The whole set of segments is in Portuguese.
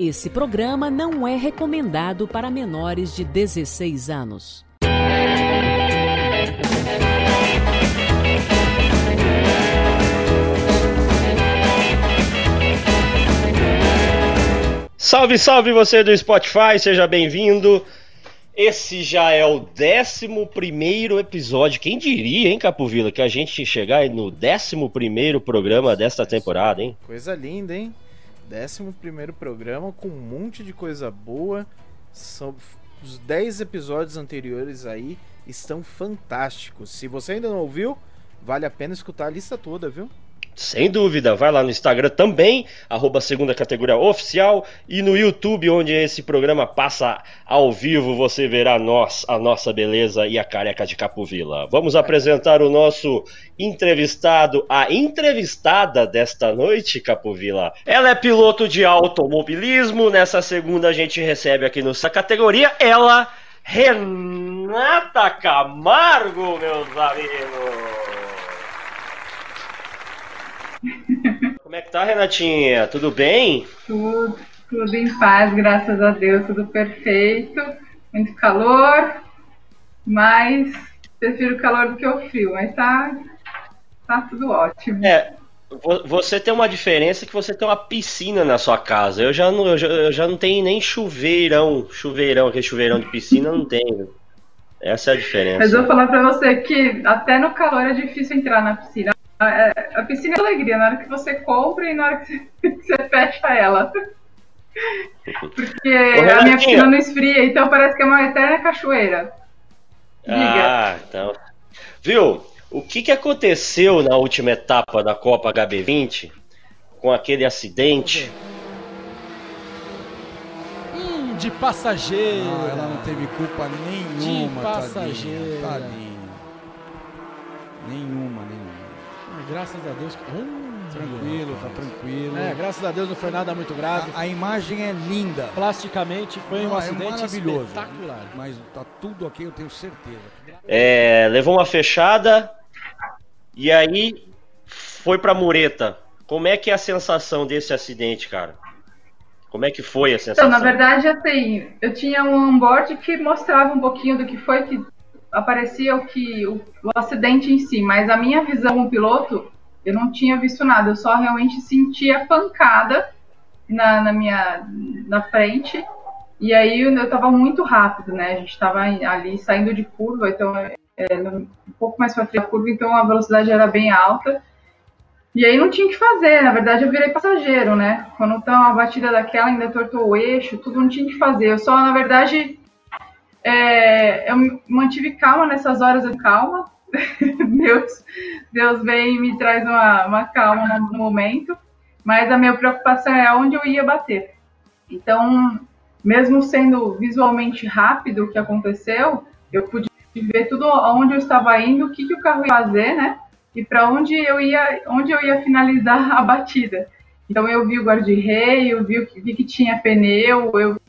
Esse programa não é recomendado para menores de 16 anos. Salve, salve você do Spotify, seja bem-vindo. Esse já é o 11 episódio. Quem diria, hein, Capovila, que a gente chegar no 11 programa desta temporada, hein? Coisa linda, hein? 11 programa com um monte de coisa boa. São, os 10 episódios anteriores aí estão fantásticos. Se você ainda não ouviu, vale a pena escutar a lista toda, viu? Sem dúvida, vai lá no Instagram também, arroba segunda categoria oficial, e no YouTube, onde esse programa passa ao vivo, você verá nós, a nossa beleza e a careca de Capovila. Vamos apresentar o nosso entrevistado, a entrevistada desta noite, Capovila. Ela é piloto de automobilismo, nessa segunda a gente recebe aqui nessa categoria, ela, Renata Camargo, meus amigos. Como é que tá, Renatinha? Tudo bem? Tudo, tudo em paz, graças a Deus, tudo perfeito. Muito calor, mas prefiro o calor do que o frio, mas tá, tá tudo ótimo. É, você tem uma diferença que você tem uma piscina na sua casa. Eu já não, eu já, eu já não tenho nem chuveirão, chuveirão, aquele chuveirão de piscina não tenho. Essa é a diferença. Mas eu vou falar pra você que até no calor é difícil entrar na piscina. É, a piscina é alegria na hora que você compra e na hora que você, fecha ela. Porque a minha piscina não esfria, então parece que é uma eterna cachoeira. Diga. Ah, então. Viu? O que, que aconteceu na última etapa da Copa HB20 com aquele acidente? Hum, de passageiro. Ah, ela não teve culpa nenhuma. De passageiro. Tadinha, tadinha. Nenhuma, nenhuma graças a Deus. Hum, tranquilo, tá tranquilo. É, graças a Deus não foi nada muito grave. A, a imagem é linda. Plasticamente foi um é acidente é maravilhoso. espetacular. Mas tá tudo ok, eu tenho certeza. É, levou uma fechada e aí foi pra mureta. Como é que é a sensação desse acidente, cara? Como é que foi a sensação? Então, na verdade, assim, eu tinha um onboard que mostrava um pouquinho do que foi que aparecia o que o, o, acidente em si, mas a minha visão como piloto, eu não tinha visto nada, eu só realmente sentia pancada na, na minha na frente. E aí eu estava muito rápido, né? A gente estava ali saindo de curva, então é, um pouco mais para frente da curva, então a velocidade era bem alta. E aí não tinha o que fazer, na verdade eu virei passageiro, né? Quando tá uma batida daquela, ainda tortou o eixo, tudo não tinha o que fazer. Eu só, na verdade, é, eu mantive calma nessas horas de calma. Deus, Deus vem e me traz uma, uma calma no, momento, mas a minha preocupação é onde eu ia bater. Então, mesmo sendo visualmente rápido o que aconteceu, eu pude ver tudo onde eu estava indo, o que, que o carro ia fazer, né? E para onde eu ia, onde eu ia finalizar a batida. Então eu vi o guarda-reio, vi, vi que tinha pneu, eu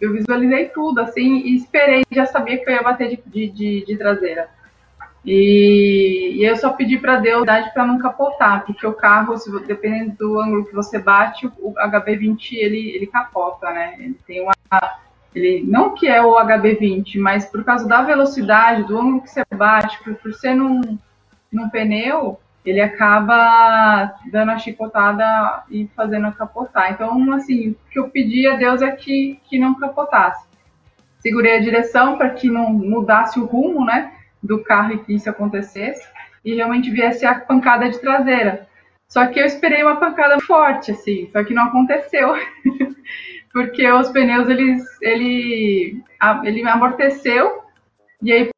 eu visualizei tudo, assim, e esperei, já sabia que eu ia bater de, de, de, de traseira. E, e, eu só pedi para Deus para não capotar, porque o carro, se, dependendo do ângulo que você bate, o HB20 ele, ele capota, né? Ele tem uma. Ele, não que é o HB20, mas por causa da velocidade, do ângulo que você bate, por, por ser num, num pneu, ele acaba dando a chicotada e fazendo capotar. Então, assim, o que eu pedi a Deus é que, que não capotasse. Segurei a direção para que não mudasse o rumo, né, do carro e que isso acontecesse, e realmente viesse a pancada de traseira. Só que eu esperei uma pancada forte, assim, só que não aconteceu. Porque os pneus, eles, ele, ele amorteceu, e aí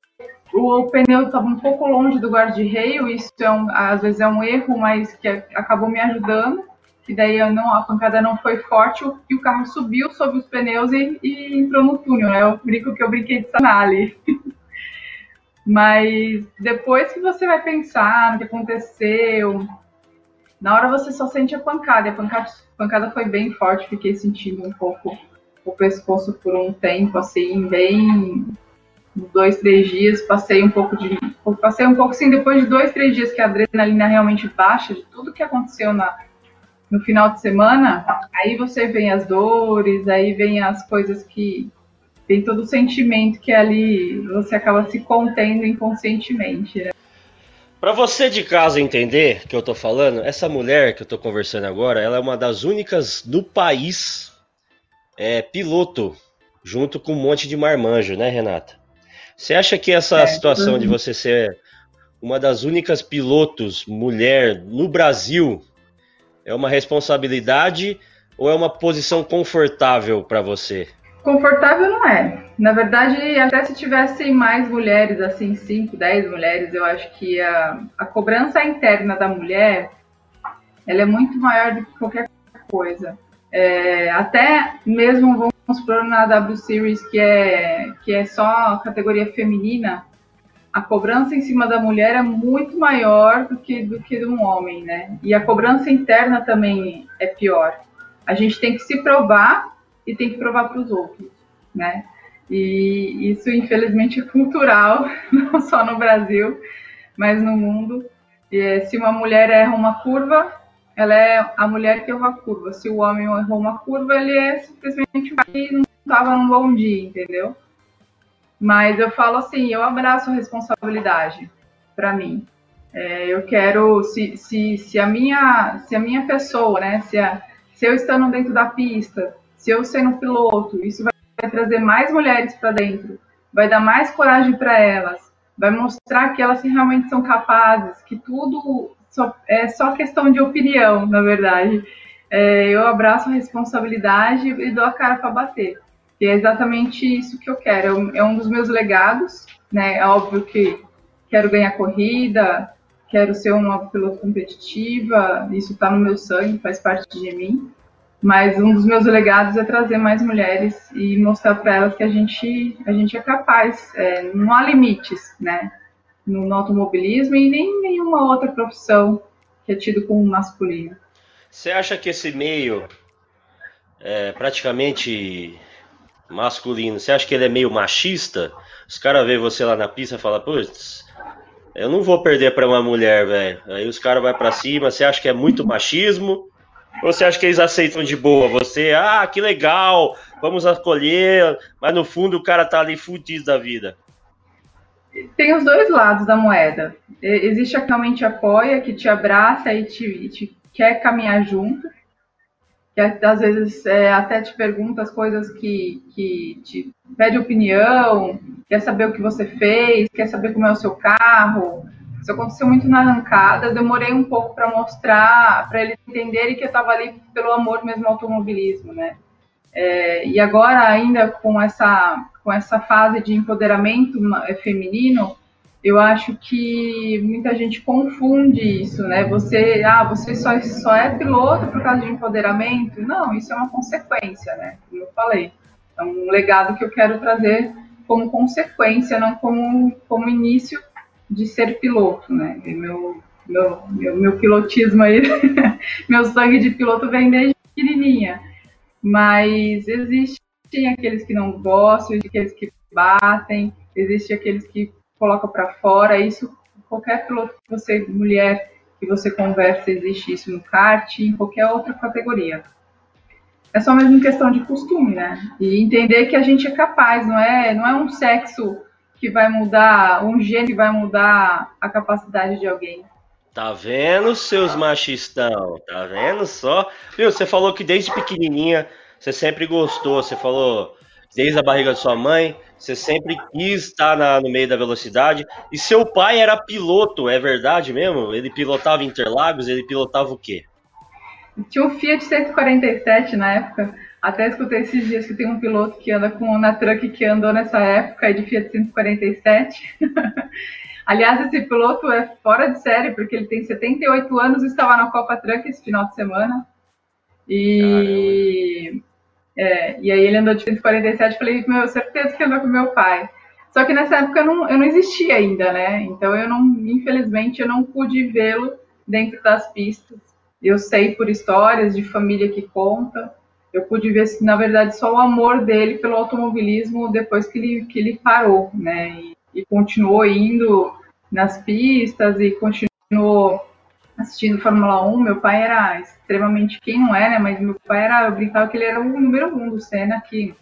o pneu estava um pouco longe do guarda-reio, isso é um, às vezes é um erro, mas que acabou me ajudando. E daí não, a pancada não foi forte e o carro subiu sobre os pneus e, e entrou no túnel. Né? Eu brinco que eu brinquei de sanale. mas depois que você vai pensar no que aconteceu, na hora você só sente a pancada. E a pancada, a pancada foi bem forte, fiquei sentindo um pouco o pescoço por um tempo, assim, bem dois, três dias, passei um pouco de. Passei um pouco assim, depois de dois, três dias que a adrenalina realmente baixa, de tudo que aconteceu na, no final de semana, aí você vem as dores, aí vem as coisas que tem todo o sentimento que ali você acaba se contendo inconscientemente. Né? Para você de casa entender que eu tô falando, essa mulher que eu tô conversando agora, ela é uma das únicas no país é, piloto, junto com um monte de marmanjo, né, Renata? Você acha que essa é, situação uhum. de você ser uma das únicas pilotos mulher no Brasil é uma responsabilidade ou é uma posição confortável para você? Confortável não é. Na verdade, até se tivessem mais mulheres, assim, 5, 10 mulheres, eu acho que a, a cobrança interna da mulher ela é muito maior do que qualquer coisa. É, até mesmo, vamos supor, na W Series, que é, que é só categoria feminina, a cobrança em cima da mulher é muito maior do que, do que de um homem, né? E a cobrança interna também é pior. A gente tem que se provar e tem que provar para os outros, né? E isso, infelizmente, é cultural, não só no Brasil, mas no mundo. E, se uma mulher erra uma curva, ela é a mulher que errou a curva. Se o homem errou uma curva, ele é simplesmente que não estava num bom dia, entendeu? Mas eu falo assim, eu abraço a responsabilidade para mim. É, eu quero, se, se, se, a minha, se a minha pessoa, né, se, a, se eu estando dentro da pista, se eu sendo piloto, isso vai trazer mais mulheres para dentro, vai dar mais coragem para elas, vai mostrar que elas realmente são capazes, que tudo só, é só questão de opinião, na verdade. É, eu abraço a responsabilidade e dou a cara para bater. E é exatamente isso que eu quero. É um dos meus legados, né? É óbvio que quero ganhar corrida, quero ser uma piloto competitiva, isso está no meu sangue, faz parte de mim. Mas um dos meus legados é trazer mais mulheres e mostrar para elas que a gente, a gente é capaz. É, não há limites, né? No, automobilismo e nem nenhuma outra profissão que é tido como masculino. Você acha que esse meio é praticamente masculino, você acha que ele é meio machista? Os caras veem você lá na pista e falam, putz, eu não vou perder para uma mulher, velho. Aí os caras vão para cima, você acha que é muito machismo? Ou você acha que eles aceitam de boa? Você, ah, que legal, vamos acolher, mas no fundo o cara tá ali fudido da vida. Tem os dois lados da moeda. Existe a que realmente apoia, que te abraça e te, e te quer caminhar junto que às vezes é, até te pergunta as coisas que, que te pede opinião, quer saber o que você fez, quer saber como é o seu carro. Isso aconteceu muito na arrancada, eu demorei um pouco para mostrar, para eles entenderem que eu estava ali pelo amor mesmo ao automobilismo, né? É, e agora ainda com essa, com essa fase de empoderamento é, feminino, eu acho que muita gente confunde isso, né? Você, ah, você só, só é piloto por causa de empoderamento? Não, isso é uma consequência, né? Como eu falei. É um legado que eu quero trazer como consequência, não como, como início de ser piloto, né? Meu, meu, meu, meu pilotismo aí, meu sangue de piloto vem desde pequenininha. Mas existem aqueles que não gostam, aqueles que batem, existem aqueles que coloca para fora. Isso, qualquer piloto você, mulher, que você conversa, existe isso no kart, em qualquer outra categoria. É só mesmo questão de costume, né? E entender que a gente é capaz, não é, não é um sexo que vai mudar, um gênero que vai mudar a capacidade de alguém. Tá vendo, seus machistão? Tá vendo só? Viu, você falou que desde pequenininha você sempre gostou, você falou desde a barriga de sua mãe, você sempre quis estar na, no meio da velocidade. E seu pai era piloto, é verdade mesmo? Ele pilotava Interlagos, ele pilotava o quê? Tinha um Fiat 147 na época. Até escutei esses dias que tem um piloto que anda com uma truck que andou nessa época de Fiat 147. Aliás, esse piloto é fora de série, porque ele tem 78 anos e estava na Copa Truck esse final de semana. E. É, e aí ele andou de 147, falei, meu, certeza que andou com meu pai. Só que nessa época eu não, eu não existia ainda, né? Então eu não, infelizmente, eu não pude vê-lo dentro das pistas. Eu sei por histórias de família que conta. Eu pude ver, na verdade, só o amor dele pelo automobilismo depois que ele, que ele parou, né? E, e continuou indo nas pistas e continuou assistindo Fórmula 1, meu pai era extremamente, quem não é, né? Mas meu pai era, eu brincava que ele era o número um do Senna, que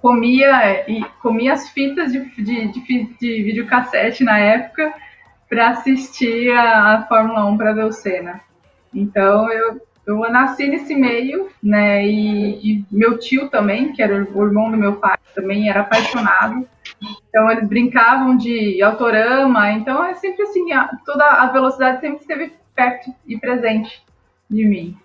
comia e comia as fitas de, de, de, de videocassete na época para assistir a, a, Fórmula 1 para ver o Senna. Então eu, eu nasci nesse meio, né? E, e, meu tio também, que era o irmão do meu pai, também era apaixonado. Então eles brincavam de autorama. Então é sempre assim, a, toda a velocidade sempre esteve perto e presente de mim.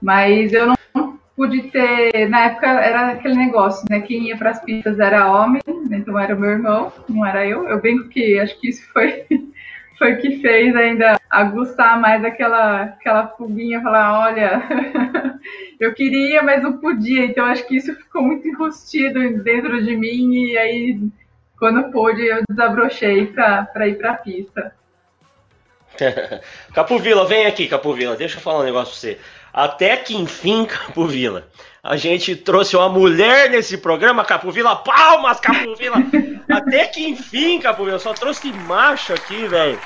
Mas eu não pude ter, na época era aquele negócio, né? Quem ia para as pistas era homem, né, então era meu irmão, não era eu. Eu bem que acho que isso foi foi que fez ainda aguçar mais aquela, aquela fuguinha, falar, olha, eu queria, mas não podia. Então acho que isso ficou muito enrustido dentro de mim e aí quando pôde eu desabrochei para ir para a pista. Capovila, vem aqui, Capovila, deixa eu falar um negócio pra você. Até que enfim, Capovila, a gente trouxe uma mulher nesse programa, Capovila, palmas, Capovila! Até que enfim, Capovila, só trouxe macho aqui, velho.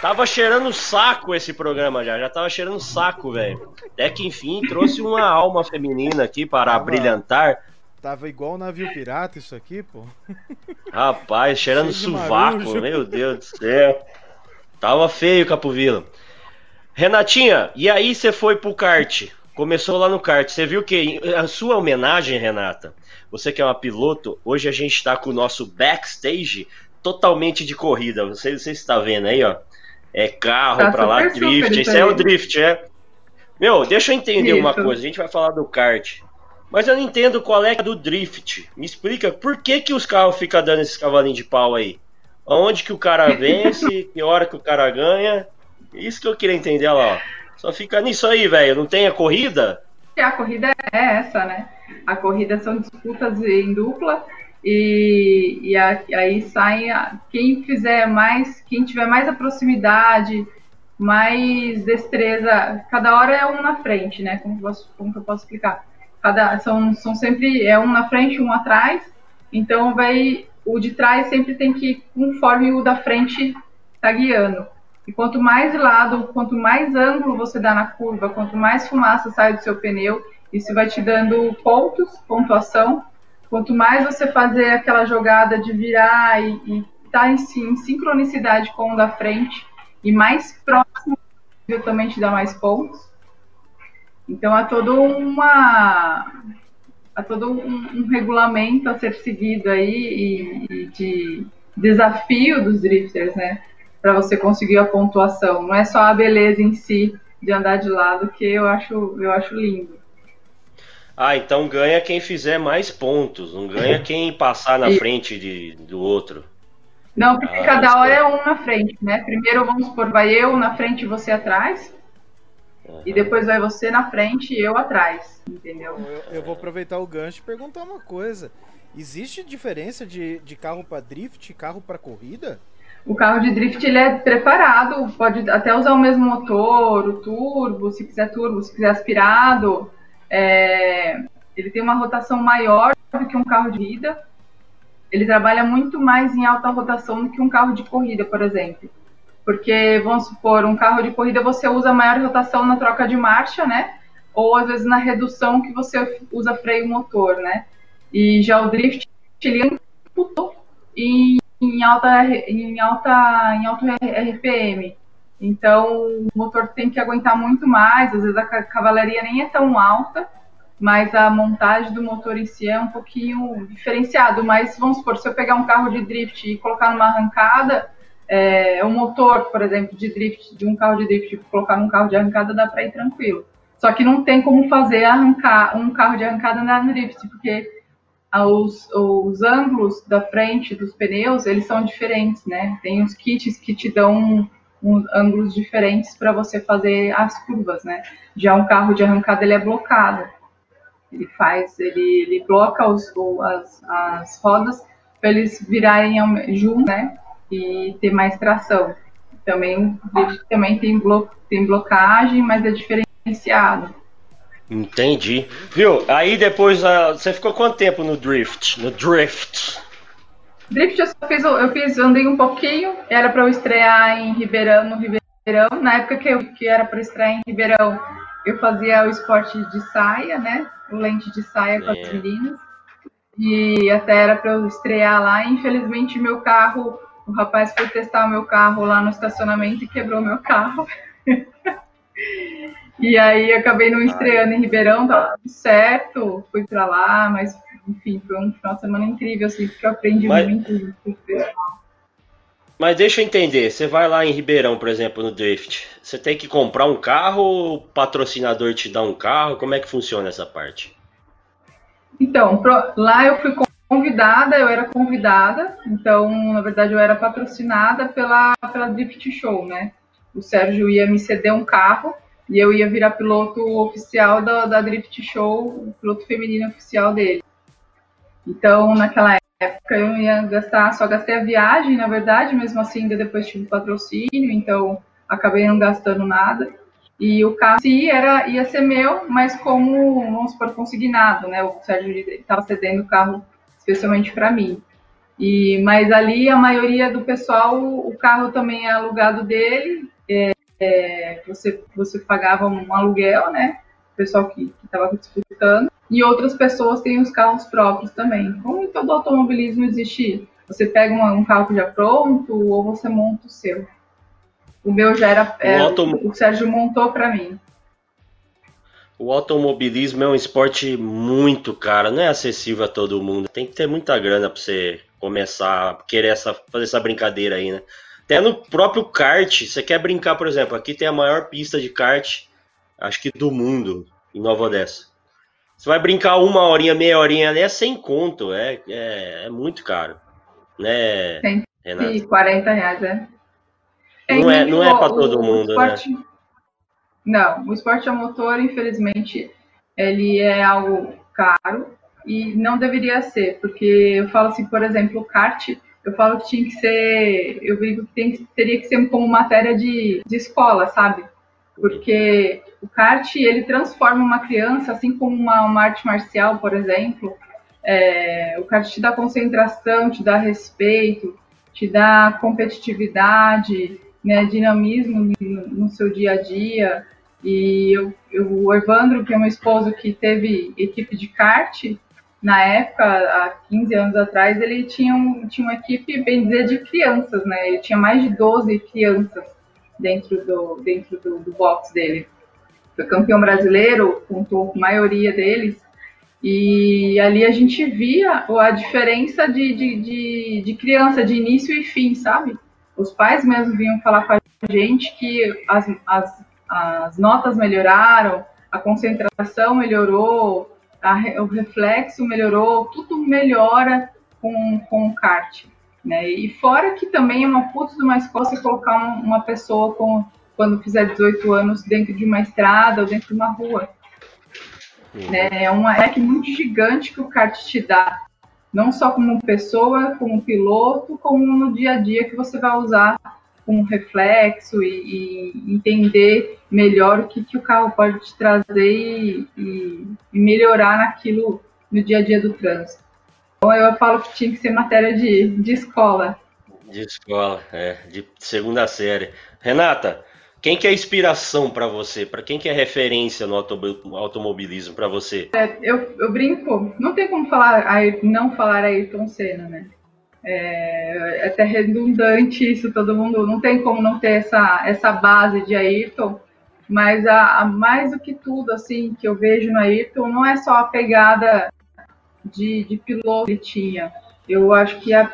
Tava cheirando saco esse programa já, já tava cheirando saco, velho. Até que enfim trouxe uma alma feminina aqui para tava, brilhantar. Tava igual um navio pirata isso aqui, pô. Rapaz, cheirando sovaco, meu Deus do céu. Tava feio, Capovila. Renatinha, e aí você foi pro kart? Começou lá no kart. Você viu que a sua homenagem, Renata, você que é uma piloto, hoje a gente está com o nosso backstage totalmente de corrida. Você, você está vendo aí, ó. É carro tá para lá, drift. Esse é o drift, é. Meu, deixa eu entender Isso. uma coisa. A gente vai falar do kart. Mas eu não entendo qual é a do drift. Me explica por que, que os carros ficam dando esses cavalinhos de pau aí? Onde que o cara vence, que hora que o cara ganha. Isso que eu queria entender lá, ó. Só fica nisso aí, velho. Não tem a corrida? A corrida é essa, né? A corrida são disputas em dupla e, e a, aí sai a, quem fizer mais, quem tiver mais a proximidade, mais destreza. Cada hora é um na frente, né? Como, posso, como que eu posso explicar? Cada, são, são sempre é um na frente, um atrás. Então vai o de trás sempre tem que conforme o da frente está guiando. E quanto mais lado, quanto mais ângulo você dá na curva, quanto mais fumaça sai do seu pneu, isso vai te dando pontos, pontuação. Quanto mais você fazer aquela jogada de virar e estar tá em, em, sincronicidade com o da frente, e mais próximo, também te dá mais pontos. Então é todo uma há todo um, um, regulamento a ser seguido aí e, e de desafio dos drifters, né? para você conseguir a pontuação. Não é só a beleza em si de andar de lado que eu acho, eu acho lindo. Ah, então ganha quem fizer mais pontos, não ganha quem passar na e... frente de, do outro. Não, porque ah, cada hora é um na frente, né? Primeiro, vamos supor, vai eu na frente e você atrás. Uhum. E depois vai você na frente e eu atrás, entendeu? Eu, eu vou aproveitar o gancho e perguntar uma coisa. Existe diferença de, de carro para drift e carro para corrida? O carro de drift ele é preparado, pode até usar o mesmo motor, o turbo, se quiser turbo, se quiser aspirado. É, ele tem uma rotação maior do que um carro de corrida. Ele trabalha muito mais em alta rotação do que um carro de corrida, por exemplo. Porque, vamos supor, um carro de corrida você usa maior rotação na troca de marcha, né? Ou às vezes na redução que você usa freio motor, né? E já o drift, ele em em alta, em alta, em alto RPM. Então, o motor tem que aguentar muito mais. Às vezes a cavalaria nem é tão alta, mas a montagem do motor em si é um pouquinho diferenciado. Mas vamos supor, se eu pegar um carro de drift e colocar numa arrancada, é, o motor, por exemplo, de drift, de um carro de drift, colocar num carro de arrancada, dá para ir tranquilo. Só que não tem como fazer arrancar um carro de arrancada na drift, porque os, os ângulos da frente dos pneus, eles são diferentes, né? Tem os kits que te dão um, ângulos diferentes para você fazer as curvas, né? Já um carro de arrancada, ele é blocado. Ele faz, ele, ele bloca os, as, as rodas para eles virarem juntos, né? E ter mais tração. Também, também tem, blo, tem blocagem, mas é diferenciado. Entendi. Viu? Aí depois uh, você ficou quanto tempo no drift? No drift? Drift eu só fiz, eu fiz, andei um pouquinho, era para eu estrear em Ribeirão, no Ribeirão. Na época que, eu, que era para estrear em Ribeirão, eu fazia o esporte de saia, né? O lente de saia com as É. meninas. E até era para eu estrear lá. Infelizmente, meu carro, o rapaz foi testar o meu carro lá no estacionamento e quebrou meu carro. e aí acabei não estreando em Ribeirão, tava tudo certo, fui para lá, mas enfim, foi um final de semana incrível, assim, porque eu aprendi Mas- muito com o pessoal. Mas deixa eu entender, você vai lá em Ribeirão, por exemplo, no Drift, você tem que comprar um carro ou o patrocinador te dá um carro? Como é que funciona essa parte? Então, pro- lá eu fui convidada, eu era convidada, então, na verdade, eu era patrocinada pela, pela Drift Show, né? O Sérgio ia me ceder um carro e eu ia virar piloto oficial da, da Drift Show, piloto feminino oficial dele. Então, naquela época, eu ia gastar, só gastei a viagem, na verdade, mesmo assim, ainda depois tive patrocínio, então acabei não gastando nada. E o carro em si era, ia ser meu, mas como, vamos supor, consignado, né? O Sérgio estava cedendo o carro especialmente para mim. E, mas ali a maioria do pessoal, o carro também é alugado dele, é, é, você, você pagava um aluguel, né? O pessoal que estava disputando. E outras pessoas têm os carros próprios também. Como em todo automobilismo existe, você pega uma- um carro já pronto ou você monta o seu. O meu já era. é, automo- o Sérgio montou para mim. O automobilismo é um esporte muito caro, não é acessível a todo mundo. Tem que ter muita grana pra você começar a querer essa, fazer essa brincadeira aí, né? Até no próprio kart, você quer brincar, por exemplo, aqui tem a maior pista de kart, acho que do mundo, em Nova Odessa. Você vai brincar uma horinha, meia horinha ali, é sem conto, é, é, é muito caro. Né, Renato? E 40 reais, é. Não é- não é pra todo mundo, né? Não, o esporte a motor, infelizmente, ele é algo caro e não deveria ser, porque eu falo assim, por exemplo, o kart, eu falo que tinha que ser, eu digo que tem, teria que ser como matéria de, de escola, sabe? Porque o kart, ele transforma uma criança, assim como uma, uma arte marcial, por exemplo, é, o kart te dá concentração, te dá respeito, te dá competitividade, né, dinamismo no, no seu dia a dia. E eu, eu- o Evandro, que é meu esposo, que teve equipe de kart, na época, há 15 anos atrás, ele tinha, um, tinha uma equipe, bem dizer, de crianças, né? Ele tinha mais de 12 crianças dentro do, dentro do, do box dele. Foi campeão brasileiro, contou com a maioria deles. E ali a gente via a diferença de, de, de, de criança, de início e fim, sabe? Os pais mesmo vinham falar com a gente que as, as, as notas melhoraram, a concentração melhorou, a o reflexo melhorou, tudo melhora com, com o kart. Né? E fora que também é uma puta de uma escola você colocar um- uma pessoa com, quando fizer 18 anos dentro de uma estrada ou dentro de uma rua. Né? É um leque muito gigante que o kart te dá. Não só como pessoa, como piloto, como no dia a dia que você vai usar com reflexo e, e entender melhor o que, que o carro pode te trazer e, e- e melhorar naquilo no dia a dia do trânsito. Então eu falo que tinha que ser matéria de, de escola. De escola, é, de segunda série. Renata, quem que é inspiração pra você? Pra quem que é referência no automo- automobilismo pra você? Eu, eu brinco, não tem como falar, não falar Ayrton Senna, né? É, é até redundante isso, todo mundo não tem como não ter essa, essa base de Ayrton, mas a, a mais do que tudo assim que eu vejo no Ayrton não é só a pegada de, de piloto que ele tinha. Eu acho que a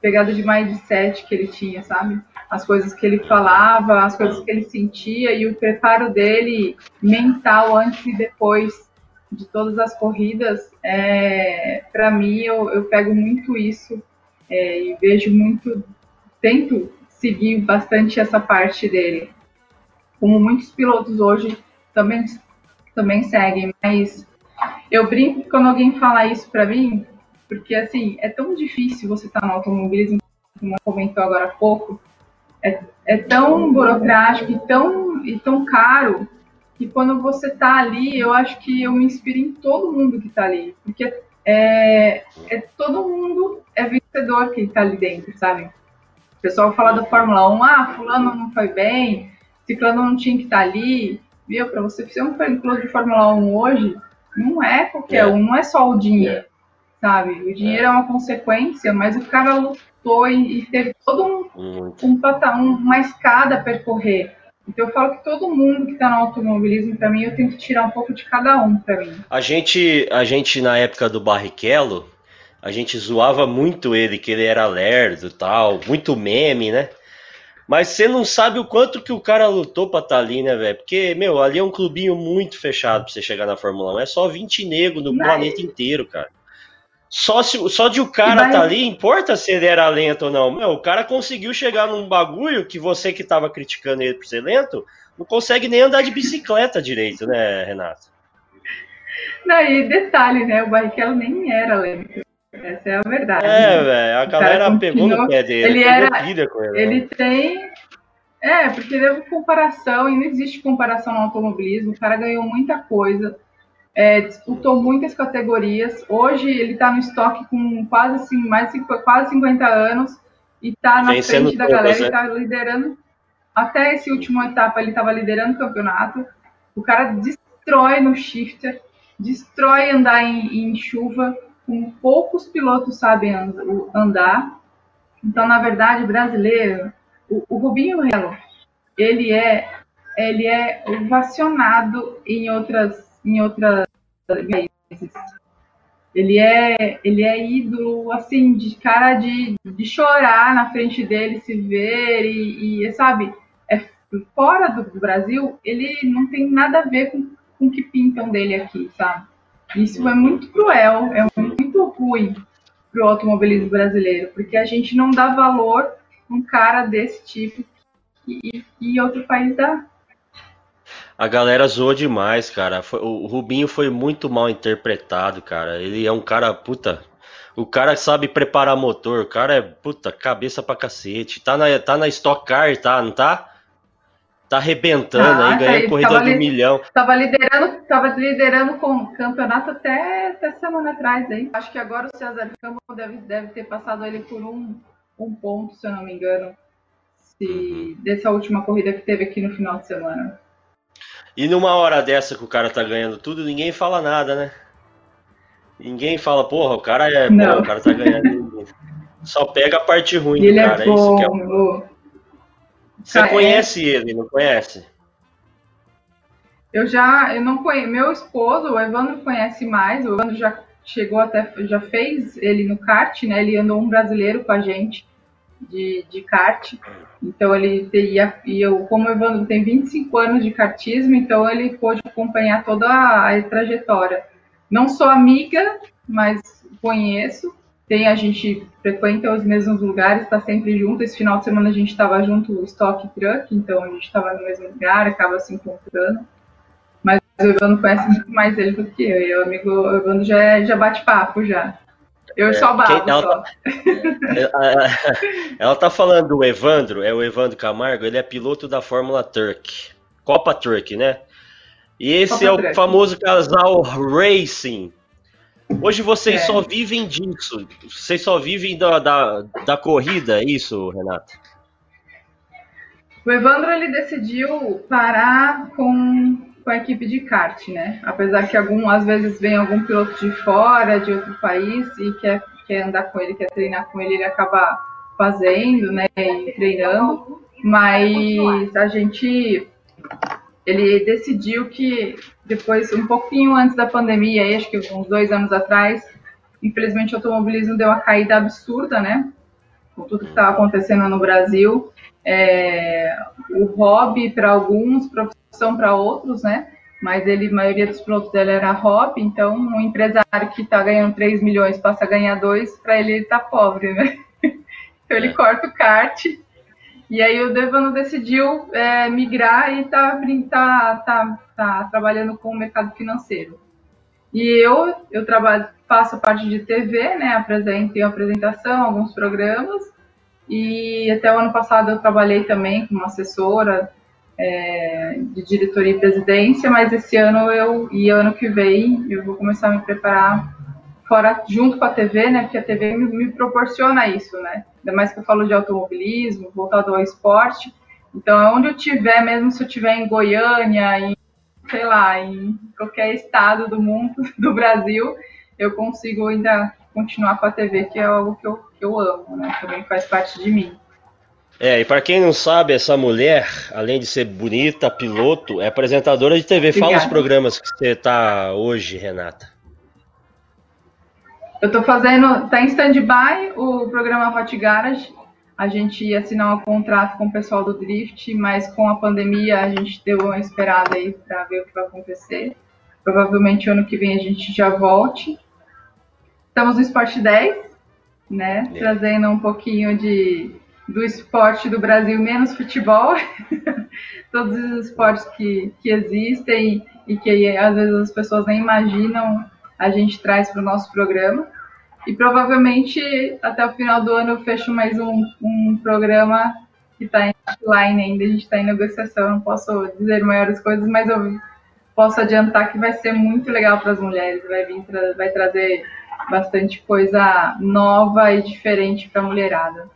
pegada de mindset que ele tinha, sabe? As coisas que ele falava, as coisas que ele sentia e o preparo dele mental antes e depois de todas as corridas, é, para mim eu, eu pego muito isso é, e vejo muito, tento seguir bastante essa parte dele. Como muitos pilotos hoje também, também seguem, mas eu brinco quando alguém fala isso para mim, porque assim, é tão difícil você estar no automobilismo, como comentou agora há pouco, é, é tão burocrático e tão, e tão caro que quando você tá ali, eu acho que eu me inspiro em todo mundo que tá ali, porque é, é todo mundo é vencedor que tá ali dentro, sabe? O pessoal fala da Fórmula 1, ah, fulano não foi bem, Ciclano não tinha que estar ali. Viu? Para você ser um piloto de Fórmula 1 hoje, não é qualquer é. um, não é só o dinheiro, sabe? O dinheiro é, é uma consequência, mas o cara lutou e, teve todo um, um, um, uma escada a percorrer. Então eu falo que todo mundo que está no automobilismo, para mim, eu tenho que tirar um pouco de cada um para mim. A gente, a gente na época do Barrichello, a gente zoava muito ele, que ele era lerdo e tal, muito meme, né? Mas você não sabe o quanto que o cara lutou pra estar tá ali, né, velho? Porque, meu, ali é um clubinho muito fechado pra você chegar na Fórmula 1. É só 20 negros no Mas... planeta inteiro, cara. Só, se, só de o cara tá ali, importa se ele era lento ou não. Meu, o cara conseguiu chegar num bagulho que você que tava criticando ele por ser lento, não consegue nem andar de bicicleta direito, né, Renato? Não, e detalhe, né? O Barrichello nem era lento. Essa é a verdade. É, velho, a galera pegou no pé dele. Ele era. Ele, ele tem. É, porque teve comparação, e não existe comparação no automobilismo. O cara ganhou muita coisa é, disputou muitas categorias. Hoje ele está no estoque com quase assim, mais quase 50 anos e está na frente da galera e está liderando. Até esse último etapa ele estava liderando o campeonato. O cara destrói no shifter, destrói andar em, em chuva, com poucos pilotos sabem andar. Então, na verdade, brasileiro, o, o Rubinho Relo, ele é ele é ovacionado em outras em outras vezes. Ele é, ele é ídolo, assim, de cara de, de chorar na frente dele, se ver e, e sabe, é, fora do, Brasil, ele não tem nada a ver com, com o que pintam dele aqui, sabe? Isso é muito cruel, é muito ruim para o automobilismo brasileiro, porque a gente não dá valor um cara desse tipo e, e outro país dá. A galera zoou demais, cara. Foi, o Rubinho foi muito mal interpretado, cara. Ele é um cara, puta. O cara sabe preparar motor, o cara é, puta, cabeça pra cacete. Tá na, tá na Stock Car, tá? Não tá? Tá arrebentando ah, aí, ganhando corrida do milhão. Tava liderando, tava liderando com o campeonato até, até semana atrás aí. Acho que agora o César Campos deve, deve ter passado ele por um, um ponto, se eu não me engano. Se, uhum. Dessa última corrida que teve aqui no final de semana. E numa hora dessa que o cara tá ganhando tudo, ninguém fala nada, né? Ninguém fala, porra, o cara é bom, o cara tá ganhando. Só pega a parte ruim ele do cara. É bom, é isso que é... Você ah, conhece é... ele, não conhece? Eu já, eu não conheço. Meu esposo, o Evandro conhece mais. O Evandro já chegou até, já fez ele no kart, né? Ele andou um brasileiro com a gente de, de kart. Então ele teria, e eu, como o Evandro tem 25 anos de kartismo, então ele pôde acompanhar toda a, a trajetória. Não sou amiga, mas conheço. Tem a gente frequenta os mesmos lugares, está sempre junto. Esse final de semana a gente estava junto no Stock Truck, então a gente estava no mesmo lugar, acaba se encontrando. Mas o Evandro conhece muito mais ele do que eu. E o amigo o Evandro já, é, já bate papo já. Eu é, só babo, ela, só. Ela, ela tá falando do Evandro, é o Evandro Camargo, ele é piloto da Fórmula Turk, Copa Turk, né? E esse Copa é o Truck. famoso casal Racing. Hoje vocês é. só vivem disso, vocês só vivem da, da, da corrida, é isso, Renato? O Evandro ele decidiu parar com com a equipe de kart, né? Apesar que algum, às vezes vem algum piloto de fora, de outro país, e quer, quer andar com ele, quer treinar com ele, ele acaba fazendo, né? E treinando. Mas a gente. Ele decidiu que depois, um pouquinho antes da pandemia, acho que uns dois anos atrás, infelizmente o automobilismo deu uma caída absurda, né? Com tudo que estava acontecendo no Brasil. É, o hobby para alguns, profissão para outros, né? Mas ele, a maioria dos produtos dele era hobby, então um empresário que está ganhando 3 milhões passa a ganhar 2, para ele ele tá pobre, né? então ele é. corta o kart. E aí o Devano decidiu é, migrar e tá, tá, tá, tá trabalhando com o mercado financeiro. E eu, eu trabalho, faço parte de TV, né? Apresento, tenho apresentação, alguns programas. E até o ano passado eu trabalhei também como assessora é, de diretoria e presidência, mas esse ano eu e ano que vem eu vou começar a me preparar fora junto com a TV, né? Porque a TV me, me proporciona isso, né? Ainda mais que eu falo de automobilismo, voltado ao esporte. Então, onde eu tiver, mesmo se eu tiver em Goiânia, em, sei lá, em qualquer estado do mundo, do Brasil, eu consigo ainda continuar com a TV, que é algo que eu, que eu amo, né? Também faz parte de mim. É, e para quem não sabe, essa mulher, além de ser bonita, piloto, é apresentadora de TV. Obrigada. Fala os programas que você tá hoje, Renata. Eu tô fazendo, tá em stand-by o programa Hot Garage. A gente ia assinar um contrato com o pessoal do Drift, mas com a pandemia a gente deu uma esperada aí para ver o que vai acontecer. Provavelmente ano que vem a gente já volte. Estamos no Esporte 10, né? É. Trazendo um pouquinho de do esporte do Brasil, menos futebol, todos os esportes que, que existem e que às vezes as pessoas nem imaginam, a gente traz para o nosso programa. E provavelmente até o final do ano eu fecho mais um, um programa que está em line ainda, a gente está em negociação, não posso dizer maiores coisas, mas eu posso adiantar que vai ser muito legal para as mulheres, vai, vir vai trazer bastante coisa nova e diferente para a mulherada.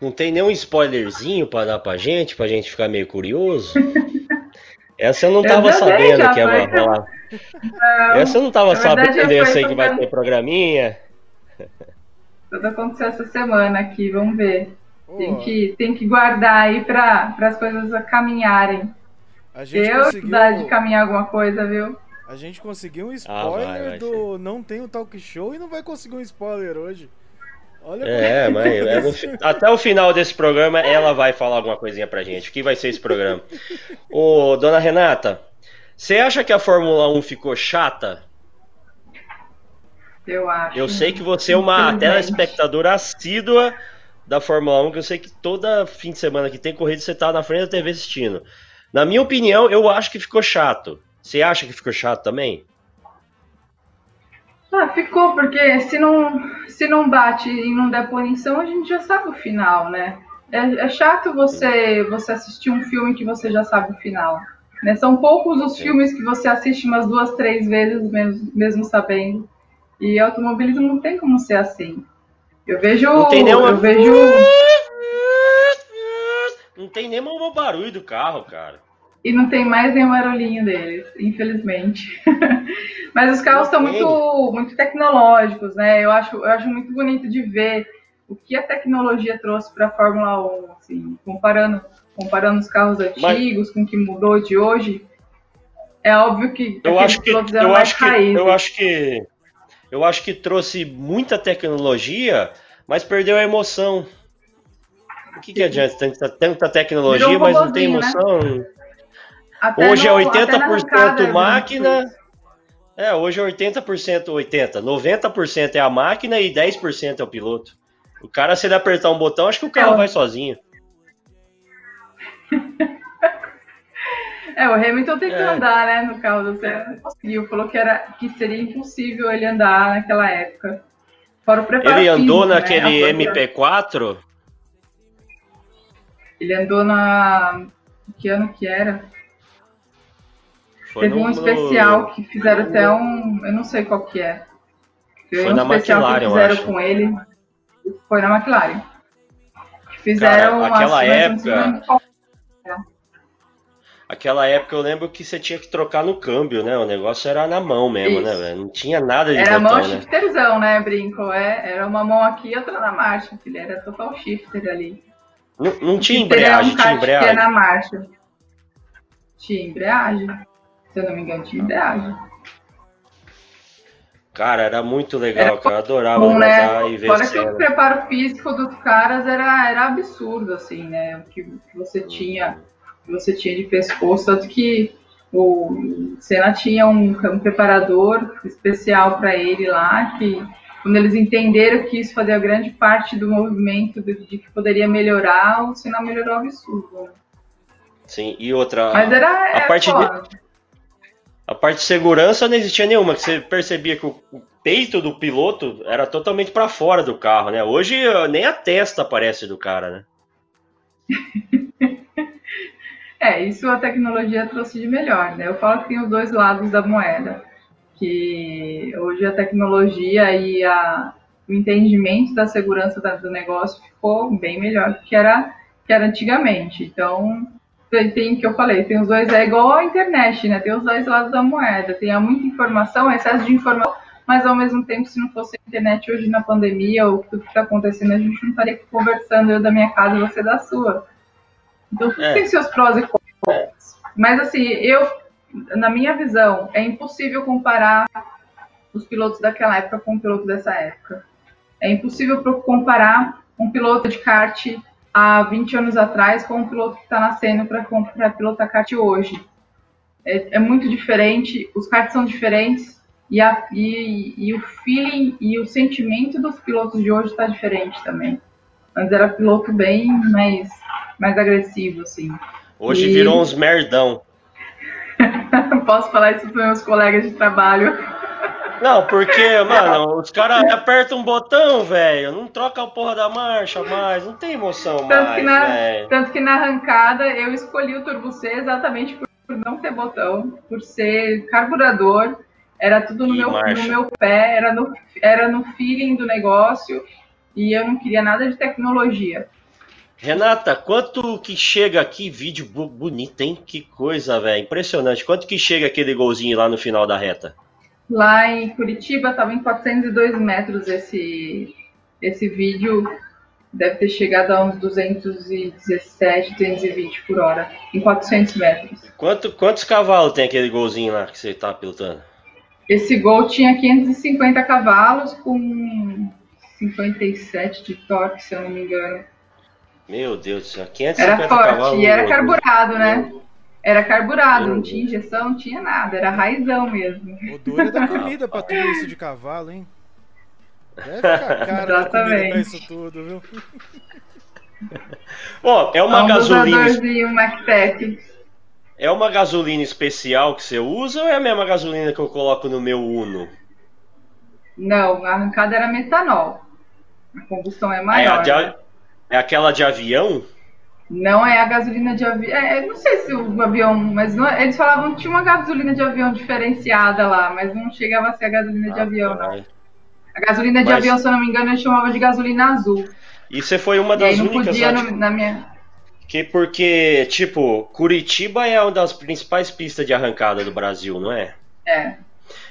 Não tem nenhum spoilerzinho para dar pra gente, pra gente ficar meio curioso? Essa eu não tava eu sabendo que ia rolar. Essa eu não tava sabendo, eu sei que vai ter programinha. Tudo aconteceu essa semana aqui, vamos ver. Oh. Tem, que, tem que guardar aí para as coisas caminharem. A gente eu conseguiu... de caminhar alguma coisa, viu? A gente conseguiu um spoiler ah, vai, vai do. Não Tem o Talk Show e não vai conseguir um spoiler hoje. Olha é, mas é no, até o final desse programa ela vai falar alguma coisinha pra gente. O que vai ser esse programa? Ô, dona Renata, você acha que a Fórmula 1 ficou chata? Eu acho. Eu sei que você é uma telespectadora assídua da Fórmula 1, que eu sei que toda fim de semana que tem corrida você tá na frente da TV assistindo. Na minha opinião, eu acho que ficou chato. Você acha que ficou chato também? Ah, ficou, porque se não, se não bate e não der punição, a gente já sabe o final, né? É, é chato você, você assistir um filme que você já sabe o final. Né? São poucos os filmes que você assiste umas duas, três vezes, mesmo, mesmo sabendo. E automobilismo não tem como ser assim. Eu vejo. Não tem nenhuma... Eu vejo. Não tem nem um barulho do carro, cara e não tem mais nenhum barulhinho deles, infelizmente. Mas os carros estão muito, muito tecnológicos, né? Eu acho, eu acho muito bonito de ver o que a tecnologia trouxe para a Fórmula 1, assim, comparando, comparando os carros antigos Mas... com o que mudou de hoje. É óbvio que eu acho que eu acho que eu acho que eu acho que trouxe muita tecnologia, mas perdeu a emoção. O que, que adianta tanta, tanta tecnologia, um mas não tem né? emoção? Né? Até hoje é no, é 80% máquina. É, hoje é 80%, 80%. 90% é a máquina e 10% é o piloto. O cara, se ele apertar um botão, acho que o carro é. vai sozinho. É, o Hamilton tentou é. andar, né, no carro do Senna, não conseguiu. Falou que, era, que seria impossível ele andar naquela época. Fora o preparo Ele andou físico, né, naquele né, MP4? Ele andou na... Que ano que era? Foi Teve no, um especial no... que fizeram até um. Eu não sei qual que é. Foi um na McLaren, que fizeram com ele. Foi na McLaren. Fizeram Cara, aquela época. Aquela época eu lembro que você tinha que trocar no câmbio, né? O negócio era na mão mesmo, né, Isso. né, velho? Não tinha nada de Era botão, mão né? shifterzão, né, Brinco? É, era uma mão aqui e outra na marcha, filho. Era total shifter ali. Não, não tinha embreagem, um tinha embreagem. na marcha. Tinha embreagem. Se eu não me engano, tinha embreagem. Cara, era muito legal, era cara. Eu adorava bom, né? e ver Fora que o preparo físico dos caras era, era absurdo, assim, né? O que, você tinha, que você tinha de pescoço, tanto que o Senna tinha um, um preparador especial para ele lá, que quando eles entenderam que isso fazia grande parte do movimento, de, de que poderia melhorar, o Senna melhorou absurdo. Né? Sim, e outra. Mas era, a era parte de, a parte de segurança não existia nenhuma, que você percebia que o, peito do piloto era totalmente para fora do carro, né? Hoje nem a testa aparece do cara, né? é, isso a tecnologia trouxe de melhor, né? Eu falo que tem os dois lados da moeda, que hoje a tecnologia e a, o entendimento da segurança do negócio ficou bem melhor, porque era que era antigamente. Então, tem, que eu falei, tem os dois, é igual a internet, né? Tem os dois lados da moeda. Tem muita informação, excesso de informação, mas ao mesmo tempo, se não fosse a internet hoje na pandemia, ou tudo que está acontecendo, a gente não estaria conversando, eu da minha casa e você da sua. Então, é. tem seus prós e contras. Mas assim, eu, na minha visão, é impossível comparar os pilotos daquela época com o piloto dessa época. É impossível comparar um piloto de kart há 20 anos atrás com um piloto que está nascendo para pilotar kart hoje. É, é, muito diferente, os karts são diferentes e, a, e, e, o feeling e o sentimento dos pilotos de hoje está diferente também. Antes era piloto bem mais, mais agressivo, assim. Hoje e... virou uns merdão. Posso falar isso para meus colegas de trabalho. Não, porque, mano, os caras apertam um botão, velho. Não troca a porra da marcha mais. Não tem emoção tanto mais, velho. Tanto que na arrancada eu escolhi o Turbo C exatamente por, por não ter botão, por ser carburador. Era tudo no, meu, no meu pé, era no, era no feeling do negócio. E eu não queria nada de tecnologia. Renata, quanto que chega aqui, vídeo bonito, hein? Que coisa, velho. Impressionante. Quanto que chega aquele golzinho lá no final da reta? Lá em Curitiba estava em 402 metros esse, esse vídeo. Deve ter chegado a uns 217, 220 por hora, em 400 metros. Quanto, quantos cavalos tem aquele golzinho lá que você está pilotando? Esse gol tinha 550 cavalos com 57 de torque, se eu não me engano. Meu Deus do céu, 550 Era forte, cavalos. e era carburado, né? Era carburado, não tinha injeção, não tinha nada, era raizão mesmo. O duro é da comida pra tudo isso de cavalo, hein? Deve ficar caro Exatamente. pra isso tudo, viu? Ó, é uma um gasolina. É uma gasolina especial que você usa ou é a mesma gasolina que eu coloco no meu Uno? Não, a arrancada era metanol. A combustão é maior. É, né? é aquela de avião? Não é a gasolina de avião. É, não sei se o avião. Mas não, eles falavam que tinha uma gasolina de avião diferenciada lá, mas não chegava a ser a gasolina ah, de avião, não. A gasolina de mas... avião, se eu não me engano, eles chamavam de gasolina azul. E você foi uma das não únicas. Podia no, na minha... Que porque, tipo, Curitiba é uma das principais pistas de arrancada do Brasil, não é? É.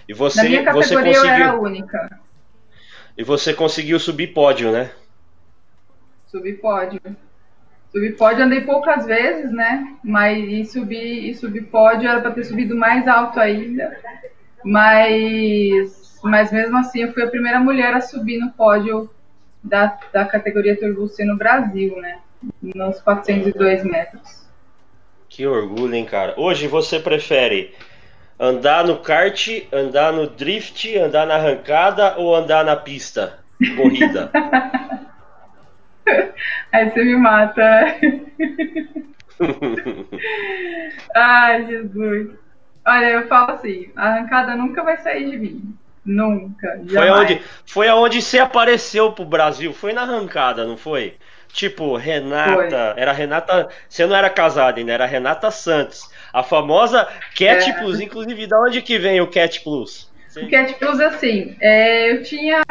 E você, na minha categoria você conseguiu... eu era a única. E você conseguiu subir pódio, né? Subir pódio. Subir pódio andei poucas vezes, né? Mas e subir, e subir pódio era para ter subido mais alto ainda. Mas, mas mesmo assim, eu fui a primeira mulher a subir no pódio da, da categoria Turbo C no Brasil, né? Nos 402 metros. Que orgulho, hein, cara? Hoje você prefere andar no kart, andar no drift, andar na arrancada ou andar na pista? Corrida. Aí você me mata. Ai, Jesus. Olha, eu falo assim, a arrancada nunca vai sair de mim. Nunca. Foi aonde, foi aonde você apareceu pro Brasil. Foi na arrancada, não foi? Tipo, Renata. Foi. Era Renata. Você não era casada ainda, era Renata Santos. A famosa Cat é. Plus. Inclusive, da onde que vem o Cat Plus? O Cat Plus, assim, é, eu tinha,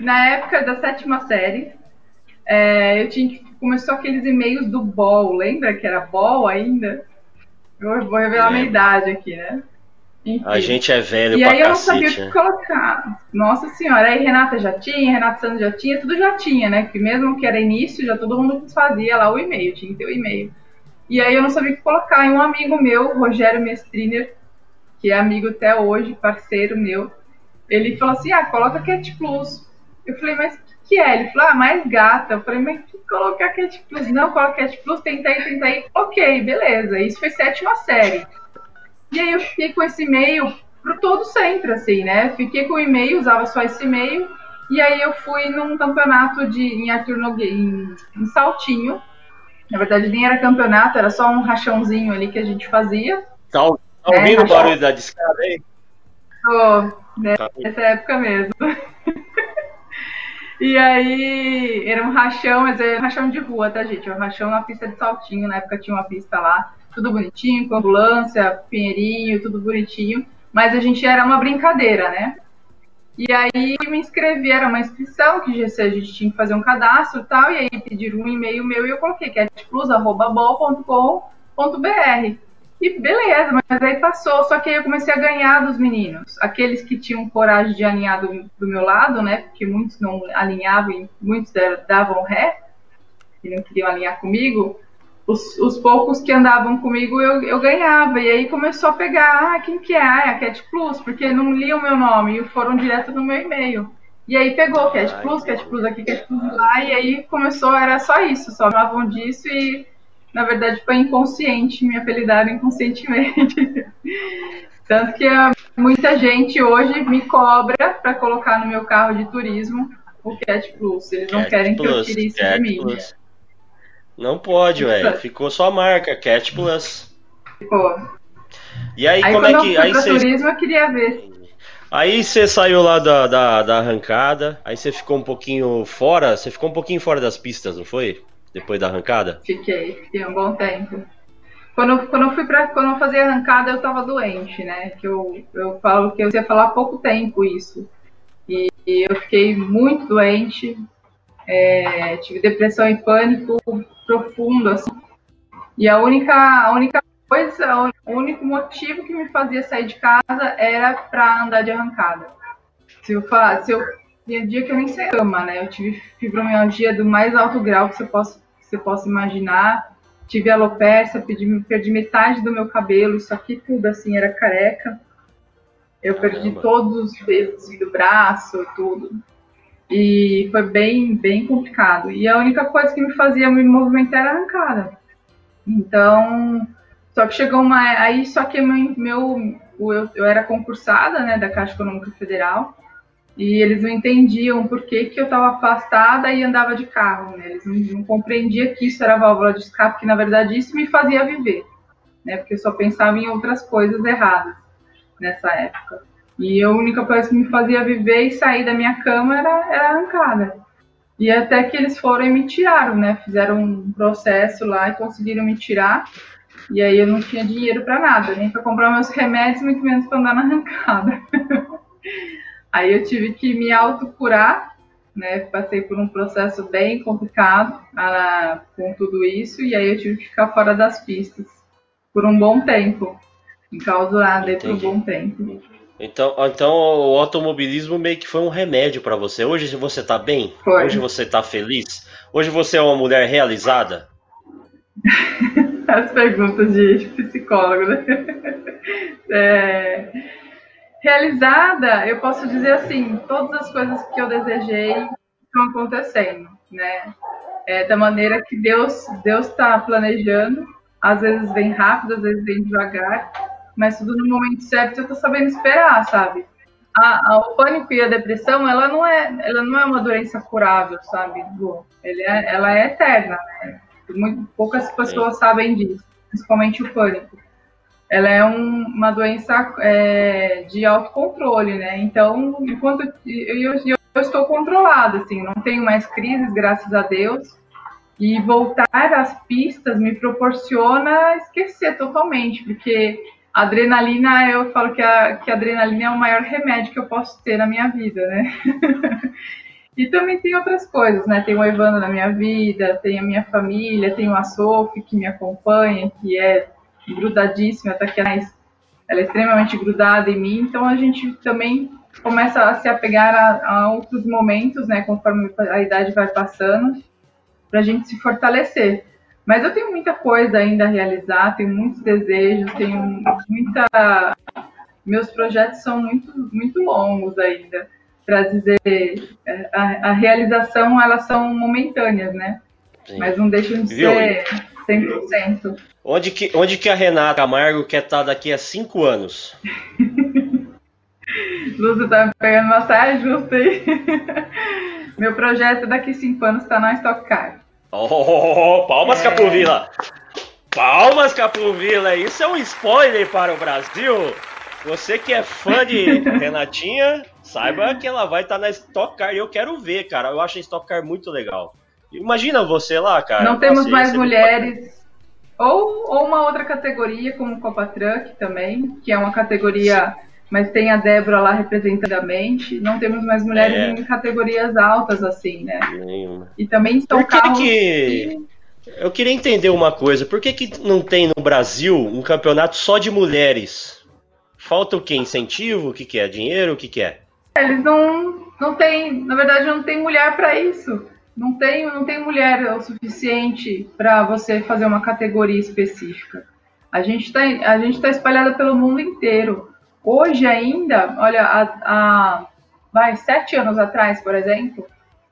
na época da sétima série, é, eu tinha que. Começou aqueles e-mails do Ball, lembra que era Ball ainda? Eu vou revelar a minha idade aqui, né? Enfim. A gente é velho e aí eu não sabia o que né? colocar. Nossa senhora, aí Renata já tinha, Renata Santos já tinha, tudo já tinha, né? Porque mesmo que era início, já todo mundo fazia lá o e-mail, tinha que ter o e-mail. E aí eu não sabia o que colocar. E um amigo meu, Rogério Mestriner, que é amigo até hoje, parceiro meu, ele falou assim: ah, coloca Cat Plus. Eu falei, mas que é? Ele falou, ah, mais gata. Eu falei, mas que colocar Cat Plus? Não, coloca Cat Plus, tentei, tentei. Ok, beleza. Isso foi sétima série. E aí eu fiquei com esse e-mail pro todo sempre, assim, né? Fiquei com o e-mail, usava só esse e-mail. E aí eu fui num campeonato de, em Arthur Nogueira, em, em Saltinho. Na verdade, nem era campeonato, era só um rachãozinho ali que a gente fazia. Tá, tá ouvindo é, o barulho da discada aí? Tô, né, nessa época mesmo. E aí, era um rachão, mas era um rachão de rua, tá, gente? Um rachão na pista de saltinho. Na época tinha uma pista lá, tudo bonitinho, com ambulância, pinheirinho, tudo bonitinho. Mas a gente era uma brincadeira, né? E aí me inscrevi, era uma inscrição que a gente tinha que fazer um cadastro e tal, e aí pediram um e-mail meu e eu coloquei catplus.bol.com.br. E beleza, mas aí passou, só que aí eu comecei a ganhar dos meninos. Aqueles que tinham coragem de alinhar do, do meu lado, né? Porque muitos não alinhavam e muitos davam ré, e não queriam alinhar comigo os, os, poucos que andavam comigo eu, eu ganhava. E aí começou a pegar, ah, quem que é? Ah, é a Cat Plus, porque não liam o meu nome e foram direto no meu e-mail. E aí pegou Cat Plus, Cat Plus aqui, Cat Plus lá, e aí começou, era só isso, só falavam disso e na verdade foi inconsciente, me apelidaram inconscientemente. Tanto que ah, muita gente hoje me cobra para colocar no meu carro de turismo o Cat Plus. Eles não querem Plus, que eu tire isso Cat de mim. Plus. Não pode, velho. Ficou só a marca, Cat Plus. Ficou. E aí, aí como é que. aí você... turismo, eu queria ver. Aí você saiu lá da, da, da, arrancada, aí você ficou um pouquinho fora, você ficou um pouquinho fora das pistas, não foi? Depois da arrancada? Fiquei, fiquei um bom tempo. Quando, quando eu fui pra. Quando eu fazia arrancada, eu tava doente, né? Que eu, eu falo que eu ia falar há pouco tempo isso. E, e eu fiquei muito doente, é, tive depressão e pânico profundo, assim. E a única, a única coisa, o único motivo que me fazia sair de casa era para andar de arrancada. Se eu falar, se eu tinha dia que eu nem sei cama, né? Eu tive fibromialgia do mais alto grau que você possa, você possa imaginar. Tive alopecia, perdi, perdi metade do meu cabelo, isso aqui tudo assim era careca. Eu perdi Caramba. todos os dedos do braço, tudo. E foi bem, bem complicado. E a única coisa que me fazia me movimentar era arrancada. Então, só que chegou uma. Aí, só que meu, meu eu, eu era concursada né, da Caixa Econômica Federal e eles não entendiam por que, que eu estava afastada e andava de carro. Né? Eles não, não compreendiam que isso era válvula de escape, que na verdade isso me fazia viver, né? porque eu só pensava em outras coisas erradas nessa época. E a única coisa que me fazia viver e sair da minha cama era, era arrancada. E até que eles foram e me tiraram, né? Fizeram um processo lá e conseguiram me tirar. E aí eu não tinha dinheiro para nada, nem para comprar meus remédios, muito menos para andar na arrancada. aí eu tive que me autocurar, né? Passei por um processo bem complicado ah, com tudo isso, e aí eu tive que ficar fora das pistas por um bom tempo, enclausurada por um bom tempo. Então, então o automobilismo meio que foi um remédio para você. Hoje você tá bem? Foi. Hoje você tá feliz? Hoje você é uma mulher realizada? As perguntas de psicólogo, né? É... Realizada, eu posso dizer assim, todas as coisas que eu desejei estão acontecendo, né? É, da maneira que Deus Deus está planejando. Às vezes vem rápido, às vezes vem devagar mas tudo no momento certo eu tô sabendo esperar, sabe? A, a, o pânico e a depressão, ela não é, ela não é uma doença curável, sabe? Ele é, ela é eterna, né? Muito, poucas pessoas Sim. sabem disso, principalmente o pânico. Ela é um, uma doença é, de autocontrole, né? Então, enquanto eu, eu, eu estou controlada, assim, não tenho mais crises, graças a Deus. E voltar às pistas me proporciona esquecer totalmente, porque adrenalina, eu falo que a, que a adrenalina é o maior remédio que eu posso ter na minha vida, né? e também tem outras coisas, né? Tem o Evandro na minha vida, tem a minha família, tem a Sophie que me acompanha, que é grudadíssima, até que ela é extremamente grudada em mim, então a gente também começa a se apegar a, a outros momentos, né? Conforme a idade vai passando, para a gente se fortalecer. Mas eu tenho muita coisa ainda a realizar, tenho muitos desejos, tenho muita. Meus projetos são muito, muito longos ainda. Para dizer, a, a, realização, elas são momentâneas, né? Sim. Mas não deixam de Viu? ser 100%. Onde que, onde que a Renata Camargo quer estar daqui a cinco anos? Lúcio tá pegando uma saia justa aí. Meu projeto daqui a cinco anos está na Stock Car. Oh, palmas, é. Capovila! Palmas, Capovila! Isso é um spoiler para o Brasil! Você que é fã de Renatinha, saiba que ela vai estar tá na Stock Car. E eu quero ver, cara. Eu acho a Stock Car muito legal. Imagina você lá, cara. Não temos mais mulheres. Ou, ou uma outra categoria, como Copa Truck também, que é uma categoria mas tem a Débora lá representadamente. Não temos mais mulheres É. em categorias altas assim, né? Nenhuma. E também são Por que carros que... Eu queria entender uma coisa. Por que, que não tem no Brasil um campeonato só de mulheres? Falta o quê? Incentivo? O que, que é? Dinheiro? O que, que é? Eles não, não tem, na verdade, não tem mulher para isso. Não tem, não tem mulher o suficiente para você fazer uma categoria específica. A gente está tá espalhada pelo mundo inteiro. Hoje ainda, olha, a- vai sete anos atrás, por exemplo,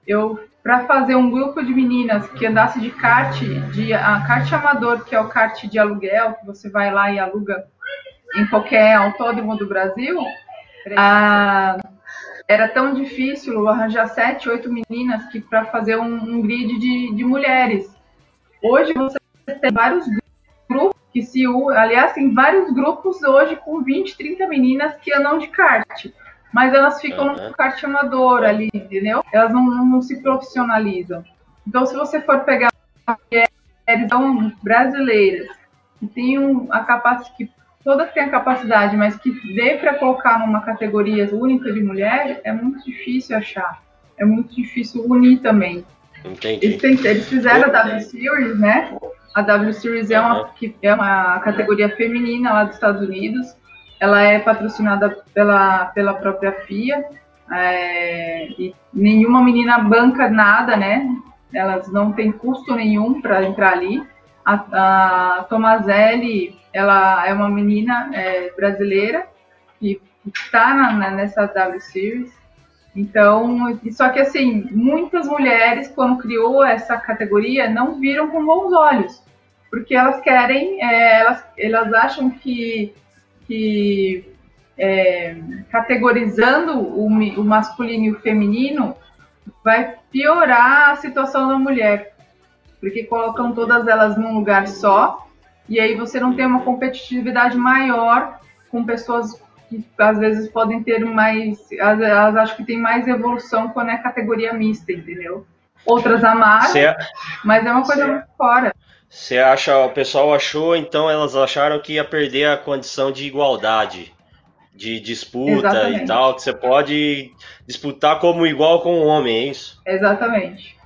eu para fazer um grupo de meninas que andasse de kart, de a kart amador, que é o kart de aluguel, que você vai lá e aluga em qualquer autódromo do Brasil, a, era tão difícil arranjar sete, oito meninas que para fazer um, um grid de, de mulheres. Hoje você tem vários grupos que se aliás, tem vários grupos hoje com 20, 30 meninas que andam de kart. Mas elas ficam Aham. no kart amador ali, entendeu? Elas não, não, não se profissionalizam. Então, se você for pegar mulheres brasileiras que tenham a capacidade, que todas têm a capacidade, mas que dê para colocar numa categoria única de mulher, é muito difícil achar. É muito difícil unir também. Entendi. Eles, têm- eles fizeram a W Series, né? A W Series é uma, que é uma categoria feminina lá dos Estados Unidos. Ela é patrocinada pela, pela própria FIA. é, e nenhuma menina banca nada, né? Elas não têm custo nenhum para entrar ali. A, a Tomazelli, ela é uma menina é, brasileira que está nessa W Series. Então, só que assim, muitas mulheres, quando criou essa categoria, não viram com bons olhos, porque elas querem, é, elas, elas acham que, que é, categorizando o, o masculino e o feminino vai piorar a situação da mulher, porque colocam todas elas num lugar só, e aí você não tem uma competitividade maior com pessoas que às vezes podem ter mais. Elas, acham que tem mais evolução quando é categoria mista, entendeu? Outras amaram, Você mas é uma coisa muito fora. você acha, o pessoal achou, então elas acharam que ia perder a condição de igualdade, de disputa Exatamente. e tal, que você pode disputar como igual com o homem, é isso? Exatamente.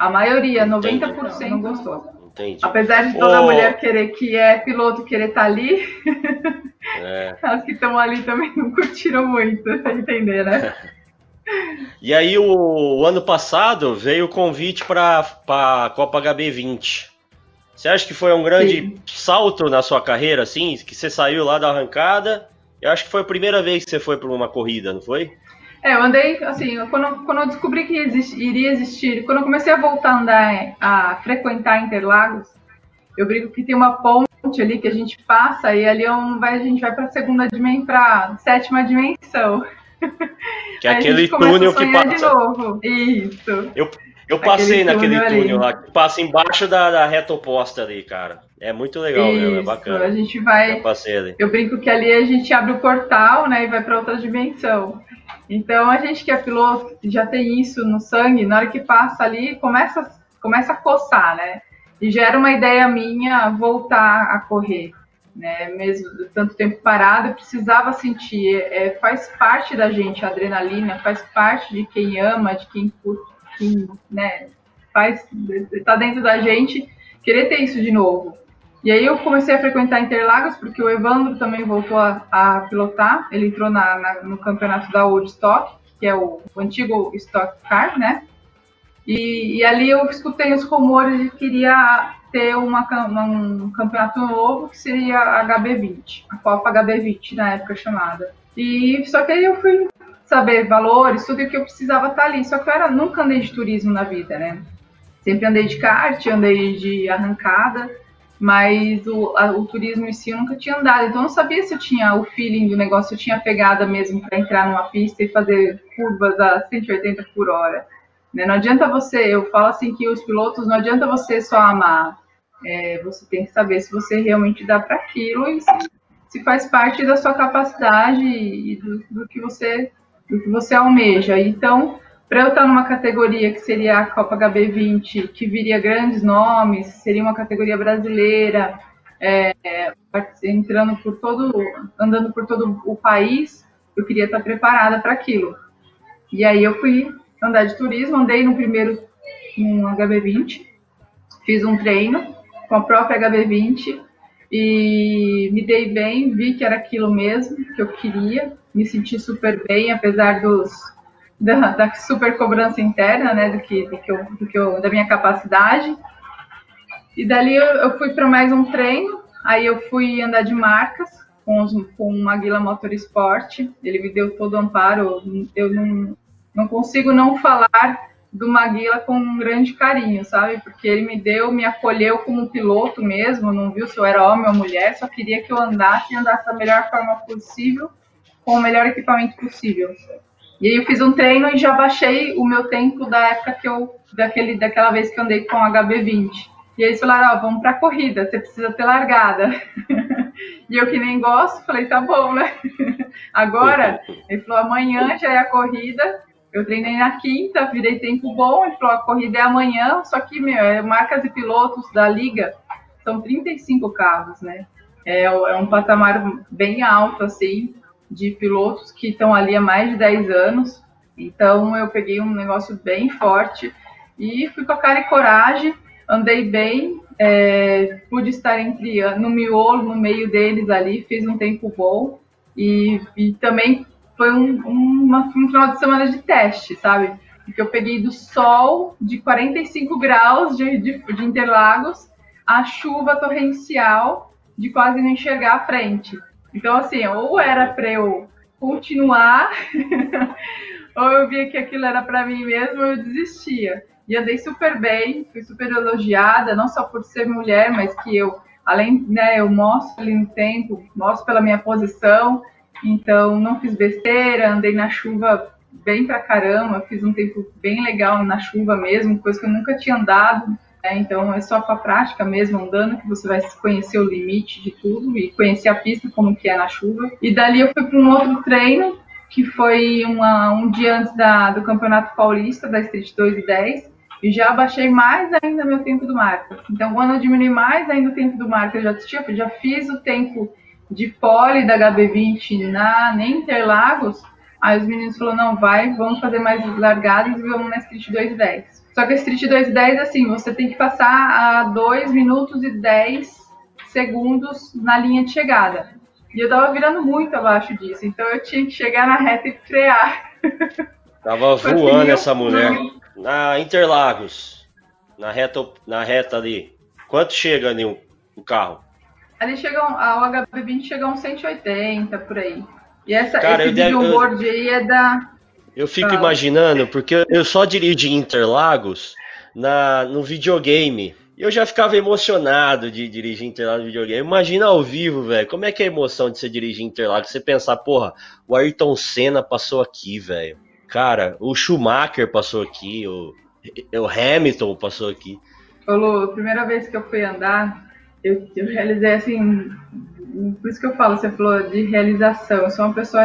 A maioria, Entendi. 90% não gostou. Entendi. Apesar de toda mulher querer que é piloto querer estar ali, É. as que estão ali também não curtiram muito, pra entender, né? E aí, o, o ano passado veio o convite para a Copa HB20. Você acha que foi um grande Sim. salto na sua carreira, assim? Que você saiu lá da arrancada? Eu acho que foi a primeira vez que você foi para uma corrida, não foi? É, eu andei, assim, eu- quando, quando eu descobri que exist- iria existir, quando eu comecei a voltar a andar, a frequentar Interlagos, eu brinco que tem uma ponte ali que a gente passa e ali é um, vai, a gente vai para segunda dimensão, para sétima dimensão. Que é aquele túnel que sonhar de passa. novo. Isso. Eu passei Aquele naquele túnel ali. lá, que passa embaixo da, da reta oposta ali, cara. É muito legal, mesmo, é Isso. bacana. A gente vai. Eu passei. Eu brinco que ali a gente abre o portal, né, e vai para outra dimensão. Então a gente que é piloto, já tem isso no sangue, na hora que passa ali, começa, começa a coçar, né? E gera uma ideia minha voltar a correr, né? Mesmo tanto tempo parado, precisava sentir. É, faz parte da gente a adrenalina, faz parte de quem ama, de quem curte, quem, né? Faz, tá dentro da gente querer ter isso de novo. E aí eu comecei a frequentar Interlagos, porque o Evandro também voltou a, a pilotar. Ele entrou na, na- no campeonato da Old Stock, que é o, o antigo Stock Car, né? E, e ali eu escutei os rumores de que iria ter uma- um campeonato novo, que seria a HB20, a Copa HB20 na época chamada. E só que aí eu fui saber valores, tudo o que eu precisava estar ali. Só que eu era, nunca andei de turismo na vida, né? Sempre andei de kart, andei de arrancada mas o, a- o turismo em si eu nunca tinha andado, então eu não sabia se eu tinha o feeling do negócio, se eu tinha pegada mesmo para entrar numa pista e fazer curvas a 180 por hora. né? Não adianta você, eu falo assim que os pilotos, não adianta você só amar, É, você tem que saber se você realmente dá para aquilo e se, se faz parte da sua capacidade e do, do que você do que você almeja. Então, para eu estar numa categoria que seria a Copa HB20, que viria grandes nomes, seria uma categoria brasileira, é, entrando por todo, andando por todo o país, eu queria estar preparada para aquilo. E aí eu fui andar de turismo, andei no primeiro um HB20, fiz um treino com a própria HB20 e me dei bem, vi que era aquilo mesmo que eu queria, me senti super bem, apesar dos da, da super cobrança interna, né, do que, do que, eu, do que eu, da minha capacidade. E dali eu, eu fui para mais um treino, aí eu fui andar de marcas com, os, com o Maguila Motorsport, ele me deu todo o amparo, eu não, não consigo não falar do Maguila com um grande carinho, sabe? Porque ele me deu, me acolheu como piloto mesmo, não viu se eu era homem ou mulher, só queria que eu andasse e andasse da melhor forma possível, com o melhor equipamento possível. E aí eu fiz um treino e já baixei o meu tempo da época que eu, daquele, daquela vez que eu andei com o HB20. E aí eles falaram, ó, vamos pra corrida, você precisa ter largada. e eu que nem gosto, falei, tá bom, né? Agora, ele falou, amanhã já é a corrida, eu treinei na quinta, virei tempo bom, ele falou, a corrida é amanhã, só que, meu, é marcas e pilotos da liga são 35 carros, né? É, é um patamar bem alto, assim, de pilotos que estão ali há mais de 10 anos. Então eu peguei um negócio bem forte e fui com a cara e coragem, andei bem, é, pude estar entre no miolo, no meio deles ali, fiz um tempo bom e, e também foi um, uma, um final de semana de teste, sabe? Porque eu peguei do sol de 45 graus de, de, de Interlagos a chuva torrencial de quase não enxergar a frente. Então, assim, ou era para eu continuar, ou eu via que aquilo era para mim mesmo, eu desistia. E andei super bem, fui super elogiada, não só por ser mulher, mas que eu, além, né, eu mostro ali no tempo, mostro pela minha posição, então não fiz besteira, andei na chuva bem pra caramba, fiz um tempo bem legal na chuva mesmo, coisa que eu nunca tinha andado, é, então é só com a prática mesmo, andando, que você vai conhecer o limite de tudo e conhecer a pista como que é na chuva. E dali eu fui para um outro treino, que foi uma, um dia antes da, do Campeonato Paulista, da Street 2 e 10, e já baixei mais ainda meu tempo do marco. Então, quando eu diminui mais ainda o tempo do marco, eu já, tinha, já fiz o tempo de pole da HB20 na, na Interlagos, aí os meninos falaram, não, vai, vamos fazer mais largadas e vamos na Street 2 e 10. Só que a Street 210, assim, você tem que passar a 2 minutos e 10 segundos na linha de chegada. E eu tava virando muito abaixo disso, então eu tinha que chegar na reta e frear. Tava voando assim, essa mulher. Na Interlagos, na reta, na reta ali. Quanto chega ali o, o carro? Ali chega, a HB20 chega a uns 180 por aí. E essa, Cara, esse vídeo board aí é da, eu fico imaginando, porque eu só dirigi Interlagos na, no videogame. Eu já ficava emocionado de dirigir Interlagos no videogame. Imagina ao vivo, velho. Como é que é a emoção de você dirigir Interlagos? Você pensar, porra, o Ayrton Senna passou aqui, velho. Cara, o Schumacher passou aqui, o, o Hamilton passou aqui. Falou, a primeira vez que eu fui andar, eu, eu realizei assim. Por isso que eu falo, você falou de realização. Eu sou uma pessoa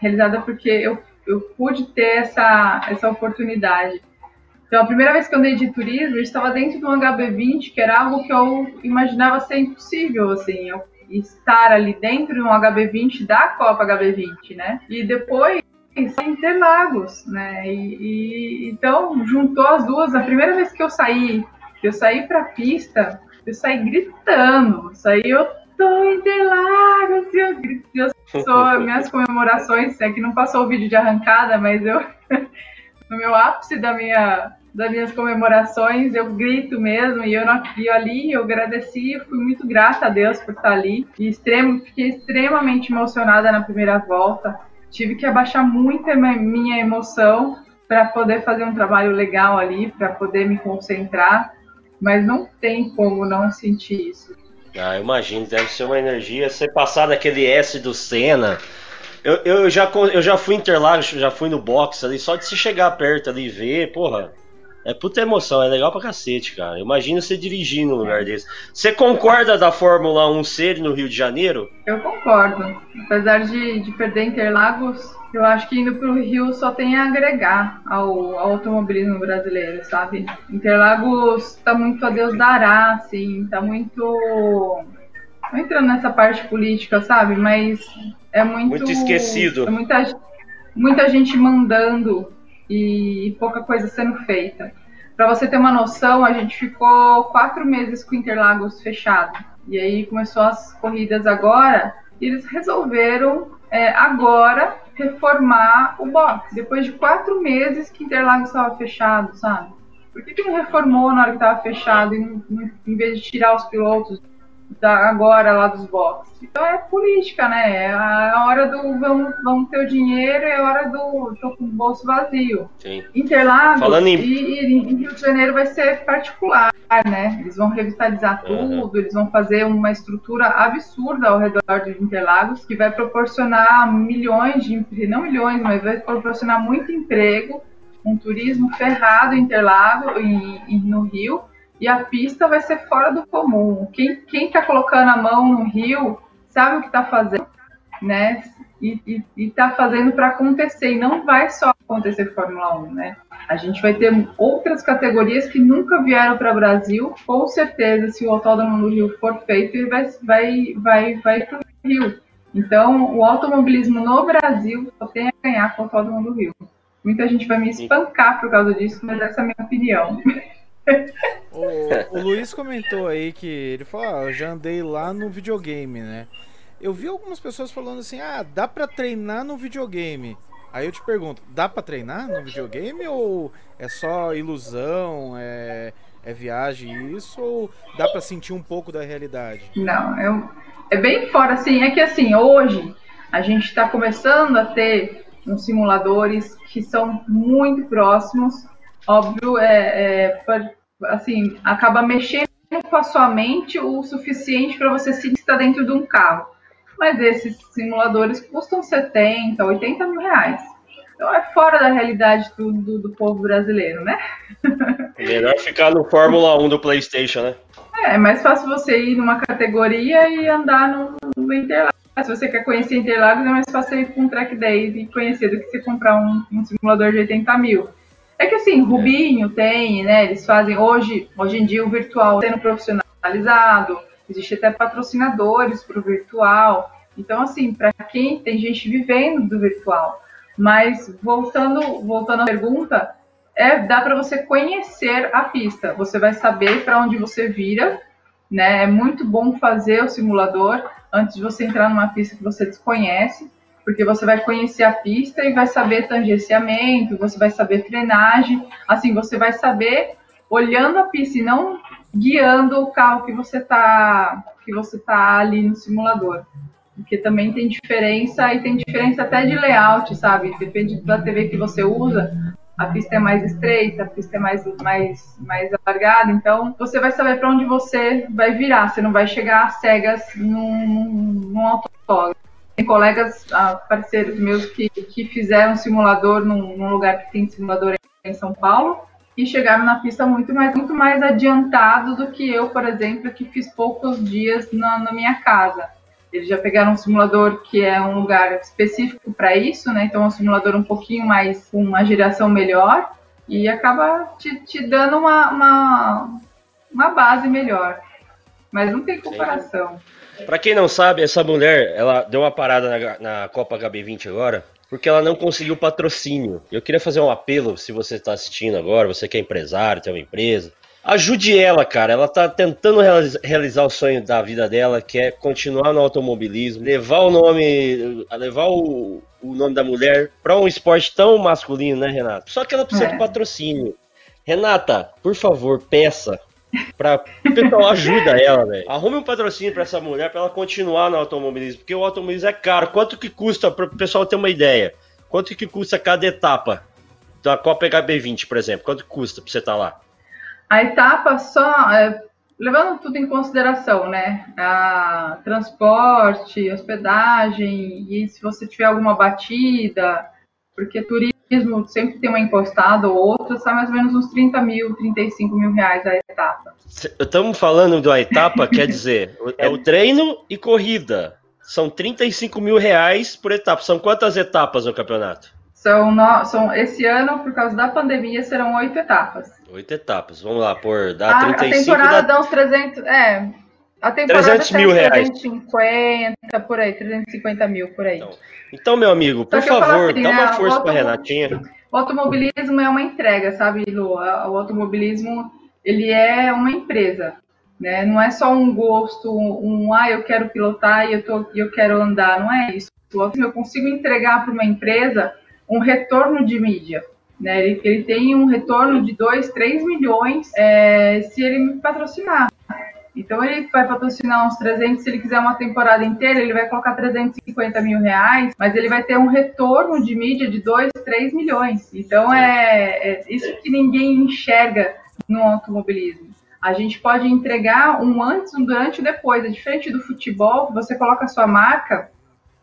realizada porque eu eu pude ter essa, essa oportunidade. Então, a primeira vez que eu andei de turismo, eu estava dentro de um HB20, que era algo que eu imaginava ser impossível, assim, eu estar ali dentro de um HB20 da Copa HB20, né? E depois Interlagos, né? E, e, então juntou as duas. A primeira vez que eu saí, que eu saí para a pista, eu saí gritando, saí eu tô Interlagos, eu eu sou minhas comemorações, é que não passou o vídeo de arrancada, mas eu no meu ápice da minha das minhas comemorações, eu grito mesmo, e eu, não, eu ali, eu agradeci, fui muito grata a Deus por estar ali, e extremo, fiquei extremamente emocionada na primeira volta, tive que abaixar muito a minha emoção para poder fazer um trabalho legal ali, para poder me concentrar, mas não tem como não sentir isso. Ah, imagino, deve ser uma energia. Você passar daquele S do Senna. Eu, eu, já, eu já fui Interlagos, já fui no box ali, só de se chegar perto ali e ver, porra. É puta emoção, é legal pra cacete, cara. Imagina você dirigindo num lugar desse. Você concorda da Fórmula 1 ser no Rio de Janeiro? Eu concordo. Apesar de, de perder Interlagos, eu acho que indo pro Rio só tem a agregar ao, ao automobilismo brasileiro, sabe? Interlagos tá muito a Deus dará, assim, tá muito não entrando nessa parte política, sabe? Mas é muito. Muito esquecido. É muita, muita gente mandando e pouca coisa sendo feita. Para você ter uma noção, a gente ficou quatro meses com Interlagos fechado. E aí começou as corridas agora. E eles resolveram é, agora reformar o box. Depois de quatro meses que Interlagos estava fechado, sabe? Por que, que não reformou na hora que estava fechado, em, em vez de tirar os pilotos da, agora lá dos boxes. Então é política, né? É a hora do vamos, vamos ter o dinheiro, é a hora do tô com o bolso vazio. Sim. Interlagos Falando em... e, e em Rio de Janeiro vai ser particular, né? Eles vão revitalizar Uhum. tudo, eles vão fazer uma estrutura absurda ao redor de Interlagos que vai proporcionar milhões de não milhões, mas vai proporcionar muito emprego, um turismo ferrado em Interlagos e, e no Rio e a pista vai ser fora do comum. Quem, quem tá colocando a mão no rio sabe o que tá fazendo, né? E, e, e tá fazendo para acontecer. E não vai só acontecer Fórmula 1, né? A gente vai ter outras categorias que nunca vieram para o Brasil. Com certeza, se o Autódromo do Rio for feito, ele vai, vai, vai, vai para o Rio. Então, o automobilismo no Brasil só tem a ganhar com o Autódromo do Rio. Muita gente vai me espancar por causa disso, mas essa é a minha opinião. O, o Luiz comentou aí que ele falou: ah, eu já andei lá no videogame, né? Eu vi algumas pessoas falando assim: ah, dá pra treinar no videogame. Aí eu te pergunto: dá pra treinar no videogame ou é só ilusão, é, é viagem isso? Ou dá pra sentir um pouco da realidade? Não, eu, é bem fora, assim. É que assim, hoje a gente está começando a ter uns simuladores que são muito próximos. Óbvio, é, é assim, acaba mexendo com a sua mente o suficiente para você se estar dentro de um carro. Mas esses simuladores custam 70, 80 mil reais. Então é fora da realidade do, do, do povo brasileiro, né? Melhor ficar no Fórmula 1 do PlayStation, né? É, é mais fácil você ir numa categoria e andar no, no Interlagos. Se você quer conhecer Interlagos, é mais fácil ir com um track 10 e conhecer do que você comprar um, um simulador de 80 mil. É que assim, Rubinho tem, né? Eles fazem hoje, hoje em dia o virtual sendo profissionalizado, existe até patrocinadores para o virtual. Então, assim, para quem tem gente vivendo do virtual. Mas voltando, voltando à pergunta, é dá para você conhecer a pista. Você vai saber para onde você vira, né? É muito bom fazer o simulador antes de você entrar numa pista que você desconhece porque você vai conhecer a pista e vai saber tangenciamento, você vai saber frenagem, assim, você vai saber olhando a pista e não guiando o carro que você tá que você tá ali no simulador. Porque também tem diferença e tem diferença até de layout, sabe? Depende da TV que você usa. A pista é mais estreita, a pista é mais, mais, mais alargada, então você vai saber para onde você vai virar. Você não vai chegar cegas num, num. Tem colegas, ah, parceiros meus, que, que fizeram simulador num, num, lugar que tem simulador em São Paulo e chegaram na pista muito mais, muito mais adiantado do que eu, por exemplo, que fiz poucos dias na, na minha casa. Eles já pegaram um simulador que é um lugar específico para isso, né? Então é um simulador um pouquinho mais, com uma geração melhor e acaba te, te dando uma, uma, uma base melhor. Mas não tem comparação. Para quem não sabe, essa mulher, ela deu uma parada na, na, Copa HB20 agora, porque ela não conseguiu patrocínio. Eu queria fazer um apelo, se você está assistindo agora, você que é empresário, tem uma empresa, ajude ela, cara. Ela tá tentando realizar o sonho da vida dela, que é continuar no automobilismo, levar o nome, levar o, o nome da mulher para um esporte tão masculino, né, Renata? Só que ela precisa é. de patrocínio. Renata, por favor, peça Pra, o pessoal ajuda ela, velho. Arrume um patrocínio pra essa mulher pra ela continuar no automobilismo. Porque o automobilismo é caro. Quanto que custa, para o pessoal ter uma ideia? Quanto que custa cada etapa da Copa HB20, por exemplo? Quanto custa pra você estar tá lá? A etapa só. É, levando tudo em consideração, né? A transporte, hospedagem, e se você tiver alguma batida, porque turismo sempre tem uma encostada ou outra, sai mais ou menos uns 30 mil, 35 mil reais a etapa. Estamos falando da etapa, quer dizer, é o treino e corrida. São 35 mil reais por etapa. São quantas etapas no campeonato? São, no, são esse ano, por causa da pandemia, serão oito etapas. Oito etapas. Vamos lá, por dá a, 35 A temporada dá... dá uns 300. É, A temporada 300 tá mil em reais. 350, por aí, 350 mil por aí. Então, Então, meu amigo, por favor, assim, dá uma força o pra automo- Renatinha. O automobilismo é uma entrega, sabe, Lu? A- O automobilismo, ele é uma empresa, né? Não é só um gosto, um, ah, eu quero pilotar e eu, tô, eu quero andar, não é isso. Eu consigo entregar para uma empresa um retorno de mídia, né? Ele, ele tem um retorno de 2, 3 milhões é, se ele me patrocinar. Então ele vai patrocinar uns 300, se ele quiser uma temporada inteira, ele vai colocar 350 mil reais, mas ele vai ter um retorno de mídia de 2, 3 milhões. Então é, é isso que ninguém enxerga no automobilismo. A gente pode entregar um antes, um durante e um depois. É diferente do futebol, você coloca a sua marca,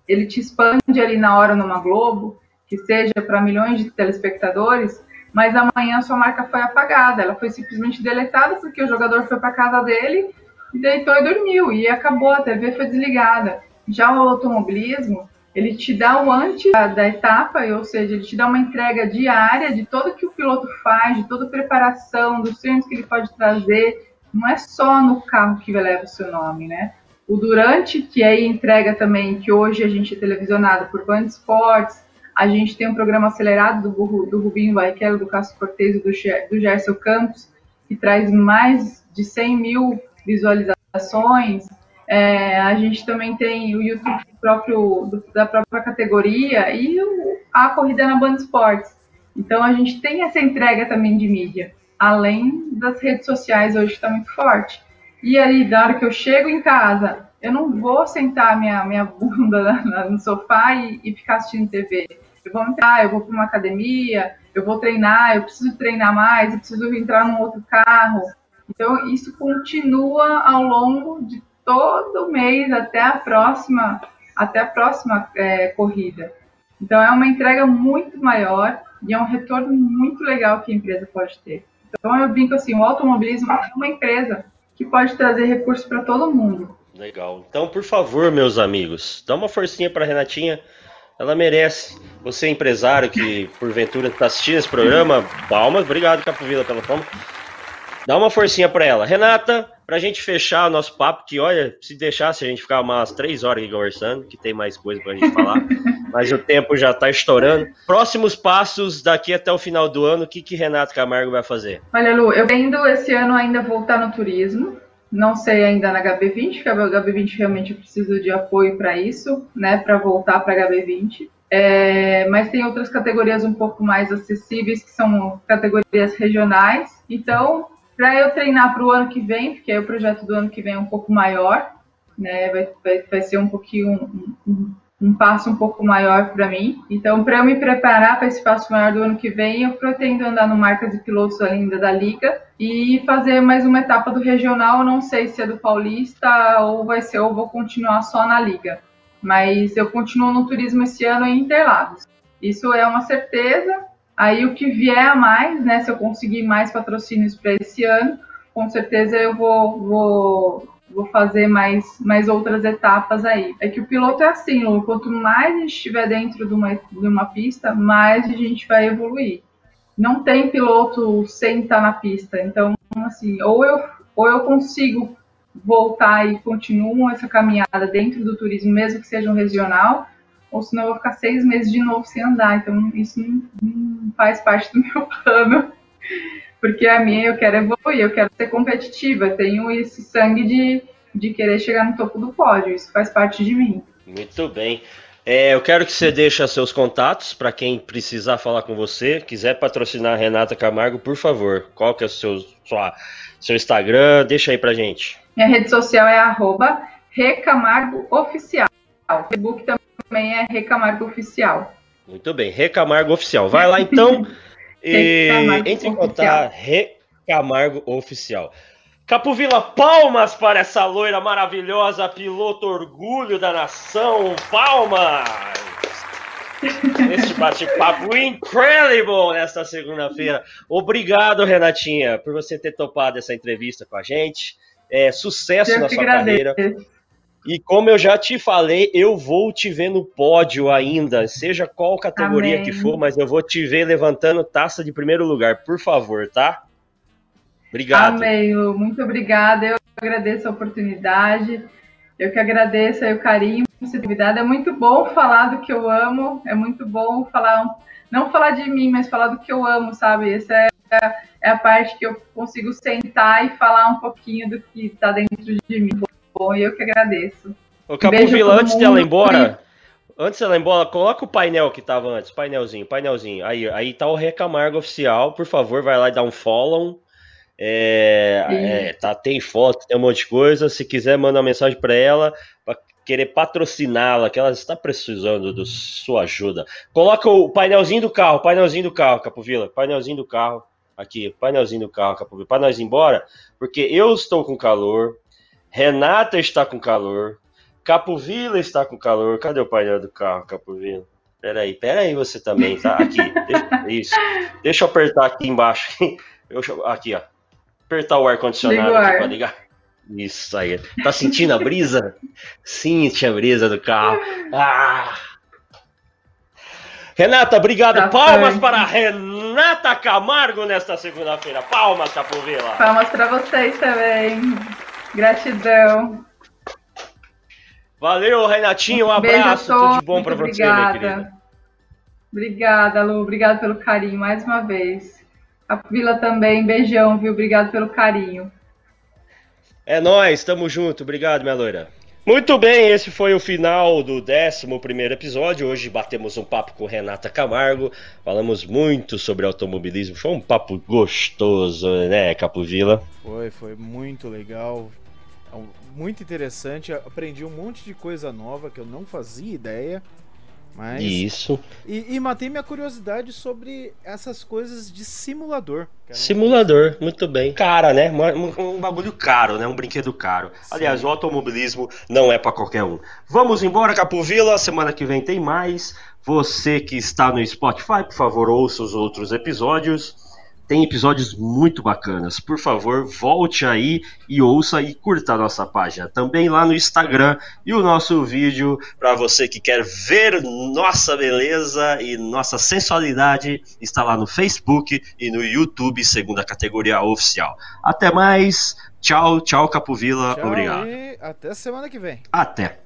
ele te expande ali na hora numa Globo, que seja para milhões de telespectadores, mas amanhã a sua marca foi apagada. Ela foi simplesmente deletada porque o jogador foi para casa dele e deitou e dormiu e acabou, a TV foi desligada. Já o automobilismo, ele te dá o antes da, da etapa, ou seja, ele te dá uma entrega diária de tudo que o piloto faz, de toda a preparação, dos treinos que ele pode trazer. Não é só no carro que leva o seu nome, né? O durante, que aí entrega também, que hoje a gente é televisionado por Band Esportes, a gente tem um programa acelerado do, do Rubinho Barrichello, do Cássio Cortez e do, do Gerson Campos, que traz mais de 100 mil visualizações. É, a gente também tem o YouTube próprio, do- da própria categoria e o- a corrida na Band Esportes. Então a gente tem essa entrega também de mídia, além das redes sociais hoje está muito forte. E aí, da hora que eu chego em casa, eu não vou sentar minha, minha bunda na- na- no sofá e, e ficar assistindo TV. Eu vou entrar, eu vou para uma academia, eu vou treinar, eu preciso treinar mais, eu preciso entrar num outro carro. Então, isso continua ao longo de todo mês até a próxima, até a próxima é, corrida. Então, é uma entrega muito maior e é um retorno muito legal que a empresa pode ter. Então, eu brinco assim, o automobilismo é uma empresa que pode trazer recursos para todo mundo. Legal. Então, por favor, meus amigos, dá uma forcinha pra Renatinha. Ela merece. Você, empresário que porventura está assistindo esse programa, palmas. Obrigado, Capovila, pela palma. Dá uma forcinha pra ela. Renata, pra gente fechar o nosso papo, que olha, se deixasse a gente ficar umas três horas aqui conversando, que tem mais coisa pra gente falar, mas o tempo já tá estourando. Próximos passos daqui até o final do ano, o que, que Renato Camargo vai fazer? Olha, Lu, eu tendo esse ano ainda voltar no turismo. Não sei ainda na HB20, porque a HB20 realmente eu preciso de apoio para isso, né, para voltar para a HB20. É, mas tem outras categorias um pouco mais acessíveis, que são categorias regionais. Então, para eu treinar para o ano que vem, porque aí o projeto do ano que vem é um pouco maior, né, vai, vai, vai ser um pouquinho um, um, um passo um pouco maior para mim. Então, para eu me preparar para esse passo maior do ano que vem, eu pretendo andar no marcas e pilotos ainda da liga e fazer mais uma etapa do regional. Não sei se é do Paulista ou vai ser ou vou continuar só na liga. Mas eu continuo no turismo esse ano em Interlagos. Isso é uma certeza. Aí o que vier a mais, né? Se eu conseguir mais patrocínios para esse ano, com certeza eu vou, vou vou fazer mais, mais outras etapas aí. É que o piloto é assim, Lu, quanto mais a gente estiver dentro de uma, de uma pista, mais a gente vai evoluir. Não tem piloto sem estar na pista. Então, assim, ou eu, ou eu consigo voltar e continuo essa caminhada dentro do turismo, mesmo que seja um regional, ou senão eu vou ficar seis meses de novo sem andar. Então, isso não, não faz parte do meu plano porque a minha eu quero evoluir, eu quero ser competitiva, tenho esse sangue de, de querer chegar no topo do pódio, isso faz parte de mim. Muito bem. É, eu quero que você deixe seus contatos para quem precisar falar com você, quiser patrocinar a Renata Camargo, por favor. Qual que é o seu, sua, seu Instagram? Deixa aí pra gente. Minha rede social é arroba Recamargo Oficial. O Facebook também é Recamargo Oficial. Muito bem, Recamargo Oficial. Vai lá então. E entre em contato, Recamargo Oficial. Capovila, palmas para essa loira maravilhosa, piloto orgulho da nação. Palmas! Neste bate-papo incredible nesta segunda-feira. Obrigado, Renatinha, por você ter topado essa entrevista com a gente. É, sucesso eu na sua agradeço. carreira. E como eu já te falei, eu vou te ver no pódio ainda, seja qual categoria Amém. que for, mas eu vou te ver levantando taça de primeiro lugar, por favor, tá? Obrigado. Amém, Lu. Muito obrigada. Eu agradeço a oportunidade, eu que agradeço aí o carinho, a possibilidade. É muito bom falar do que eu amo, é muito bom falar, não falar de mim, mas falar do que eu amo, sabe? Essa é, é a parte que eu consigo sentar e falar um pouquinho do que está dentro de mim. Bom, eu que agradeço. Ô, Capovila, antes dela ir embora, antes dela ir embora, coloca o painel que tava antes, painelzinho, painelzinho. Aí, aí tá o Recamargo oficial, por favor, vai lá e dá um follow. É, é, tá, tem foto, tem um monte de coisa. Se quiser, manda uma mensagem para ela para querer patrociná-la, que ela está precisando da sua ajuda. Coloca o painelzinho do carro, painelzinho do carro, Capovila, painelzinho do carro. Aqui, painelzinho do carro, Capovila, para nós ir embora, porque eu estou com calor, Renata está com calor, Capovila está com calor. Cadê o painel do carro, Capovila? Peraí, peraí, você também, tá? Aqui, deixa, isso. Deixa eu apertar aqui embaixo. Eu, aqui, ó apertar o ar-condicionado aqui pra ligar. Isso aí. Tá sentindo a brisa? Sente a brisa do carro. Ah. Renata, obrigado. Tá Palmas para Renata Camargo nesta segunda-feira. Palmas, Capovila. Palmas para vocês também. Gratidão. Valeu, Renatinho. Um abraço. Tudo de bom para você, minha querida. Obrigada, Lu. Obrigada pelo carinho mais uma vez. A Vila também, beijão, viu? Obrigado pelo carinho. É nós, tamo junto. Obrigado, minha loira. Muito bem, esse foi o final do 11 episódio. Hoje batemos um papo com Renata Camargo, falamos muito sobre automobilismo. Foi um papo gostoso, né, Capovila? Foi, foi muito legal, muito interessante. Aprendi um monte de coisa nova que eu não fazia ideia. Mas... Isso. E, e, matei minha curiosidade sobre essas coisas de simulador. Simulador, muito bem. Cara, né? Um, um, bagulho caro, né? Um brinquedo caro. Sim. Aliás, o automobilismo não é para qualquer um. Vamos embora, Capovila. Semana que vem tem mais. Você que está no Spotify, por favor, ouça os outros episódios tem episódios muito bacanas. Por favor, volte aí e ouça e curta a nossa página. Também lá no Instagram e o nosso vídeo para você que quer ver nossa beleza e nossa sensualidade está lá no Facebook e no YouTube, segunda categoria oficial. Até mais. Tchau, tchau, Capovila. Tchau Obrigado. até semana que vem. Até.